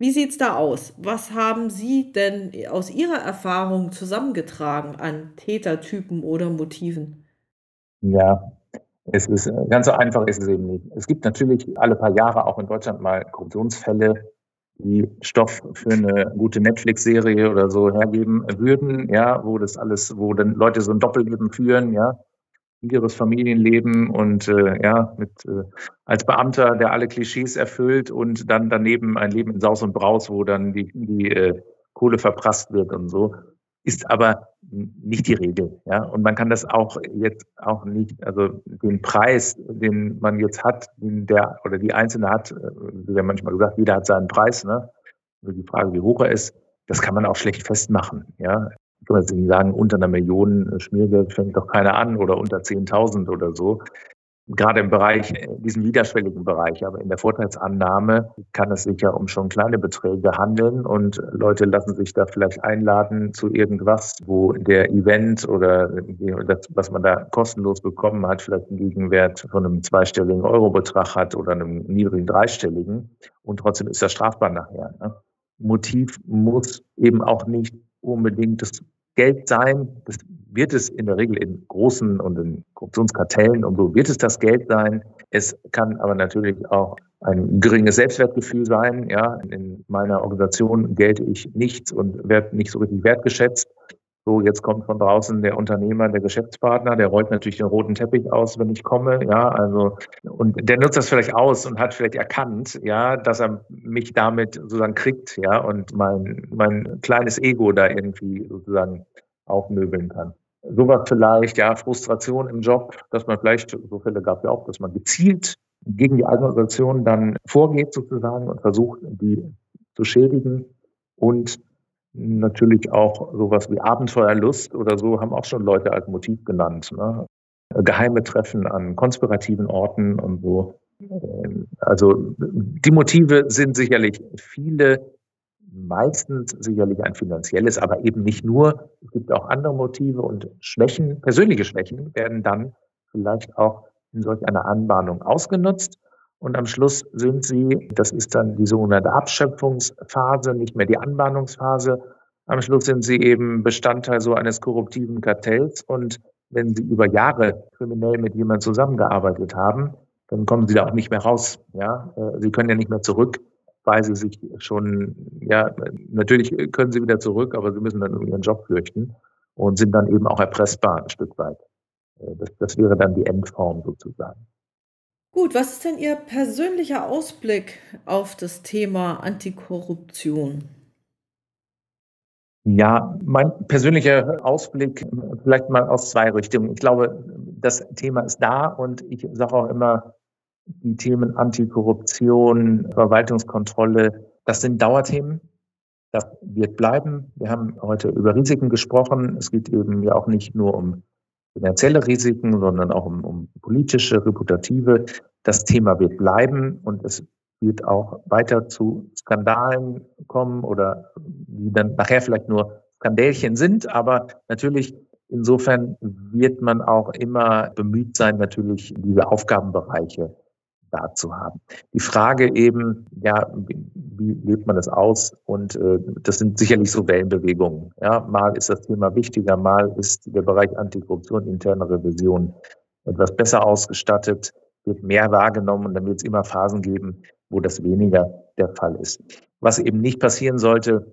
Wie sieht es da aus? Was haben Sie denn aus Ihrer Erfahrung zusammengetragen an Tätertypen oder Motiven? Ja, es ist äh, ganz so einfach ist es eben nicht. Es gibt natürlich alle paar Jahre auch in Deutschland mal Korruptionsfälle, die Stoff für eine gute Netflix-Serie oder so hergeben würden, ja, wo das alles, wo dann Leute so ein Doppelleben führen, ja, ihres Familienleben und äh, ja, mit äh, als Beamter, der alle Klischees erfüllt und dann daneben ein Leben in Saus und Braus, wo dann die, die äh, Kohle verprasst wird und so, ist aber nicht die Regel. Ja, und man kann das auch jetzt auch nicht, also den Preis, den man jetzt hat, den der oder die Einzelne hat, äh, wie ja manchmal gesagt, jeder hat seinen Preis, ne? Nur die Frage, wie hoch er ist, das kann man auch schlecht festmachen. Ja, kann man jetzt nicht sagen, unter einer Million äh, Schmiergeld fängt doch keiner an oder unter 10.000 oder so. Gerade im Bereich, in äh, diesem niederschwelligen Bereich, aber in der Vorteilsannahme kann es sich ja um schon kleine Beträge handeln und Leute lassen sich da vielleicht einladen zu irgendwas, wo der Event oder das, was man da kostenlos bekommen hat, vielleicht einen Gegenwert von einem zweistelligen Eurobetrag hat oder einem niedrigen dreistelligen und trotzdem ist das strafbar nachher. Ne? Motiv muss eben auch nicht unbedingt das Geld sein. Das wird es in der Regel in großen und in Korruptionskartellen und so wird es das Geld sein. Es kann aber natürlich auch ein geringes Selbstwertgefühl sein. Ja, in meiner Organisation gelte ich nichts und werde nicht so richtig wertgeschätzt. So, jetzt kommt von draußen der Unternehmer, der Geschäftspartner, der rollt natürlich den roten Teppich aus, wenn ich komme, ja, also, und der nutzt das vielleicht aus und hat vielleicht erkannt, ja, dass er mich damit sozusagen kriegt, ja, und mein, mein kleines Ego da irgendwie sozusagen aufmöbeln kann. Sowas vielleicht, ja, Frustration im Job, dass man vielleicht, so Fälle gab es ja auch, dass man gezielt gegen die Organisation dann vorgeht sozusagen und versucht, die zu schädigen und Natürlich auch sowas wie Abenteuerlust oder so haben auch schon Leute als Motiv genannt. Ne? Geheime Treffen an konspirativen Orten und so. Ähm, also die Motive sind sicherlich viele, meistens sicherlich ein finanzielles, aber eben nicht nur. Es gibt auch andere Motive und Schwächen, persönliche Schwächen werden dann vielleicht auch in solch einer Anbahnung ausgenutzt. Und am Schluss sind sie, das ist dann die sogenannte Abschöpfungsphase, nicht mehr die Anbahnungsphase. Am Schluss sind sie eben Bestandteil so eines korruptiven Kartells. Und wenn sie über Jahre kriminell mit jemandem zusammengearbeitet haben, dann kommen sie da auch nicht mehr raus. Ja, äh, sie können ja nicht mehr zurück, weil sie sich schon, ja, natürlich können sie wieder zurück, aber sie müssen dann um ihren Job fürchten und sind dann eben auch erpressbar ein Stück weit. Äh, das, das wäre dann die Endform sozusagen. Gut, was ist denn Ihr persönlicher Ausblick auf das Thema Antikorruption? Ja, mein persönlicher Ausblick vielleicht mal aus zwei Richtungen. Ich glaube, das Thema ist da und ich sage auch immer, die Themen Antikorruption, Verwaltungskontrolle, das sind Dauerthemen. Das wird bleiben. Wir haben heute über Risiken gesprochen. Es geht eben ja auch nicht nur um finanzielle Risiken, sondern auch um, um politische, reputative. Das Thema wird bleiben und es wird auch weiter zu Skandalen kommen oder die dann nachher vielleicht nur Skandälchen sind, aber natürlich insofern wird man auch immer bemüht sein, natürlich diese Aufgabenbereiche da zu haben. Die Frage eben, ja, wie lebt man das aus? Und äh, das sind sicherlich so Wellenbewegungen. Ja, mal ist das Thema wichtiger, mal ist der Bereich Antikorruption, interne Revision etwas besser ausgestattet, wird mehr wahrgenommen und dann wird es immer Phasen geben, wo das weniger der Fall ist. Was eben nicht passieren sollte,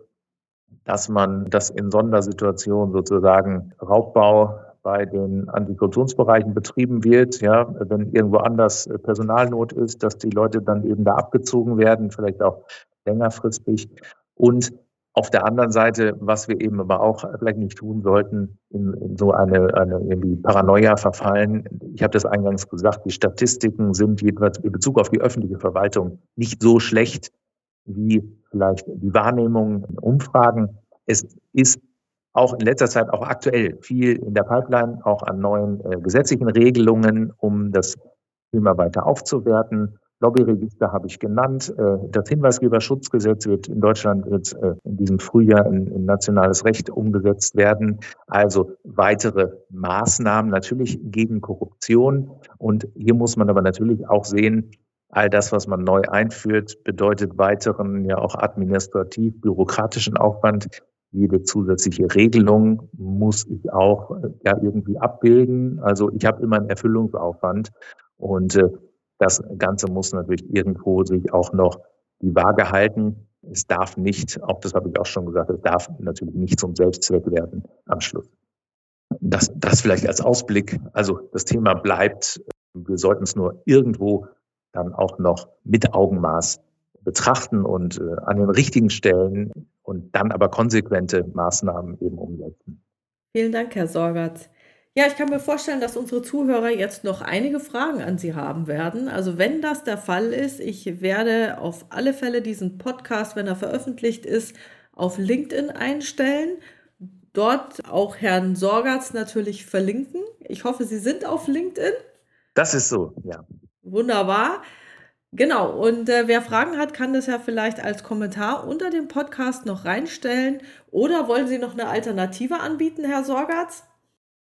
dass man das in Sondersituationen sozusagen Raubbau bei den Antikorruptionsbereichen betrieben wird, ja, wenn irgendwo anders Personalnot ist, dass die Leute dann eben da abgezogen werden, vielleicht auch längerfristig. Und auf der anderen Seite, was wir eben aber auch vielleicht nicht tun sollten, in, in so eine, eine irgendwie Paranoia verfallen. Ich habe das eingangs gesagt, die Statistiken sind jedenfalls in Bezug auf die öffentliche Verwaltung nicht so schlecht wie vielleicht die Wahrnehmung in Umfragen. Es ist auch in letzter Zeit auch aktuell viel in der Pipeline, auch an neuen äh, gesetzlichen Regelungen, um das Thema weiter aufzuwerten. Lobbyregister habe ich genannt. Äh, das Hinweisgeberschutzgesetz wird in Deutschland jetzt äh, in diesem Frühjahr in, nationales Recht umgesetzt werden. Also weitere Maßnahmen natürlich gegen Korruption. Und hier muss man aber natürlich auch sehen, all das, was man neu einführt, bedeutet weiteren, ja auch administrativ, bürokratischen Aufwand. Jede zusätzliche Regelung muss ich auch äh, ja irgendwie abbilden. Also ich habe immer einen Erfüllungsaufwand und äh, das Ganze muss natürlich irgendwo sich auch noch die Waage halten. Es darf nicht, auch das habe ich auch schon gesagt, es darf natürlich nicht zum Selbstzweck werden am Schluss. Das, das vielleicht als Ausblick. Also das Thema bleibt. Wir sollten es nur irgendwo dann auch noch mit Augenmaß betrachten und äh, an den richtigen Stellen und dann aber konsequente Maßnahmen eben umsetzen. Vielen Dank, Herr Sorgatz. Ja, ich kann mir vorstellen, dass unsere Zuhörer jetzt noch einige Fragen an Sie haben werden. Also wenn das der Fall ist, ich werde auf alle Fälle diesen Podcast, wenn er veröffentlicht ist, auf LinkedIn einstellen. Dort auch Herrn Sorgatz natürlich verlinken. Ich hoffe, Sie sind auf LinkedIn. Das ist so, ja. Wunderbar. Genau, und äh, wer Fragen hat, kann das ja vielleicht als Kommentar unter dem Podcast noch reinstellen. Oder wollen Sie noch eine Alternative anbieten, Herr Sorgatz?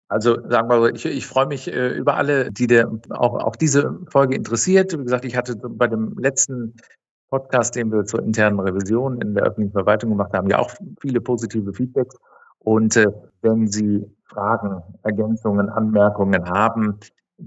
Also sagen wir mal, ich, ich freue mich äh, über alle, die der auch, auch diese Folge interessiert. Wie gesagt, ich hatte bei dem letzten Podcast, den wir zur internen Revision in der öffentlichen Verwaltung gemacht haben, ja auch viele positive Feedbacks. Und äh, wenn Sie Fragen, Ergänzungen, Anmerkungen haben,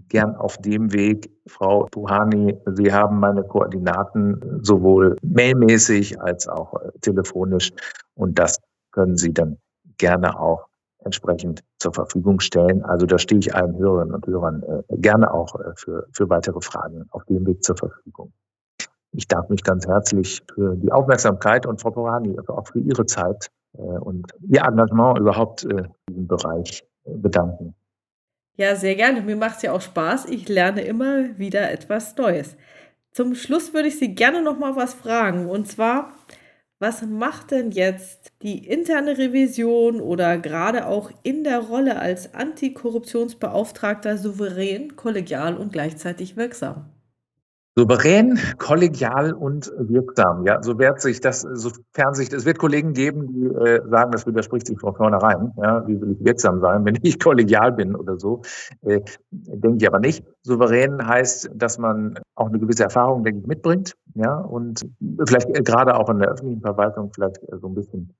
gern auf dem Weg, Frau Puhani, Sie haben meine Koordinaten sowohl mailmäßig als auch äh, telefonisch und das können Sie dann gerne auch entsprechend zur Verfügung stellen. Also da stehe ich allen Hörerinnen und Hörern äh, gerne auch äh, für, für weitere Fragen auf dem Weg zur Verfügung. Ich darf mich ganz herzlich für die Aufmerksamkeit und Frau Porani auch für Ihre Zeit und Ihr Engagement überhaupt in diesem Bereich bedanken. Ja, sehr gerne. Mir macht es ja auch Spaß. Ich lerne immer wieder etwas Neues. Zum Schluss würde ich Sie gerne noch mal was fragen. Und zwar, was macht denn jetzt die interne Revision oder gerade auch in der Rolle als Antikorruptionsbeauftragter souverän, kollegial und gleichzeitig wirksam? Souverän, kollegial und wirksam. Ja, so wird sich das, sofern sich, es wird Kollegen geben, die äh, sagen, das widerspricht sich von vornherein. Ja, wie will ich wirksam sein, [LAUGHS] wenn ich kollegial bin oder so? Äh, denke ich aber nicht. Souverän heißt, dass man auch eine gewisse Erfahrung, denke ich, mitbringt. Ja, und vielleicht gerade auch in der öffentlichen Verwaltung vielleicht so ein bisschen,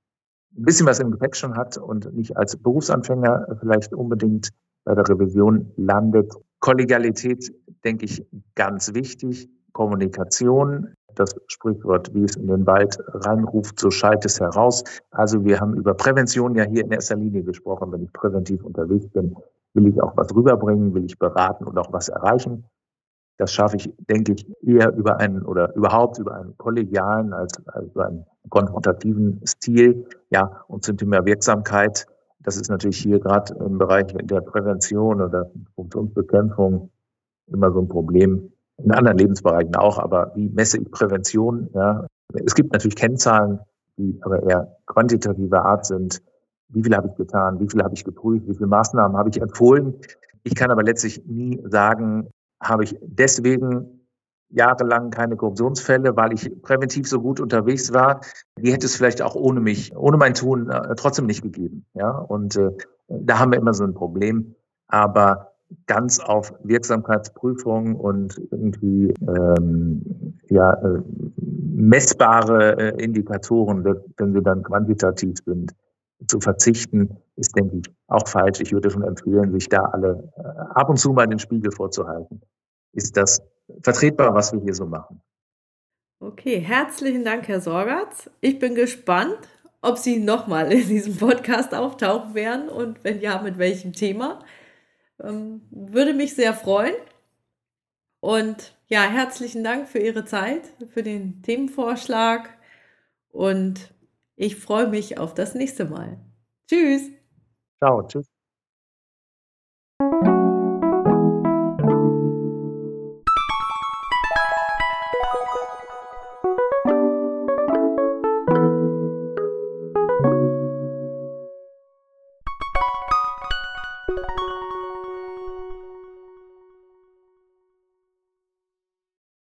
ein bisschen was im Gepäck schon hat und nicht als Berufsanfänger vielleicht unbedingt bei der Revision landet. Kollegialität denke ich, ganz wichtig. Kommunikation, das Sprichwort, wie es in den Wald reinruft, so schallt es heraus. Also wir haben über Prävention ja hier in erster Linie gesprochen. Wenn ich präventiv unterwegs bin, will ich auch was rüberbringen, will ich beraten und auch was erreichen. Das schaffe ich, denke ich, eher über einen oder überhaupt über einen kollegialen als, als über einen konfrontativen Stil. Ja, und zum Thema Wirksamkeit. Das ist natürlich hier gerade im Bereich der Prävention oder Funktionsbekämpfung immer so ein Problem. In anderen Lebensbereichen auch, aber wie messe ich Prävention? Ja? Es gibt natürlich Kennzahlen, die aber eher quantitativer Art sind. Wie viel habe ich getan? Wie viel habe ich geprüft? Wie viele Maßnahmen habe ich empfohlen? Ich kann aber letztlich nie sagen, habe ich deswegen jahrelang keine Korruptionsfälle, weil ich präventiv so gut unterwegs war. Die hätte es vielleicht auch ohne mich, ohne mein Tun äh, trotzdem nicht gegeben. Ja, und äh, da haben wir immer so ein Problem. Aber ganz auf Wirksamkeitsprüfung und irgendwie ähm, ja, äh, messbare äh, Indikatoren, wenn sie dann quantitativ sind, zu verzichten, ist, denke ich, auch falsch. Ich würde schon empfehlen, sich da alle äh, ab und zu mal den Spiegel vorzuhalten. Ist das vertretbar, was wir hier so machen? Okay, herzlichen Dank, Herr Sorgatz. Ich bin gespannt, ob Sie nochmal in diesem Podcast auftauchen werden und wenn ja, mit welchem Thema. Ähm, würde mich sehr freuen. Und ja, herzlichen Dank für Ihre Zeit, für den Themenvorschlag und ich freue mich auf das nächste Mal. Tschüss. Ciao, tschüss.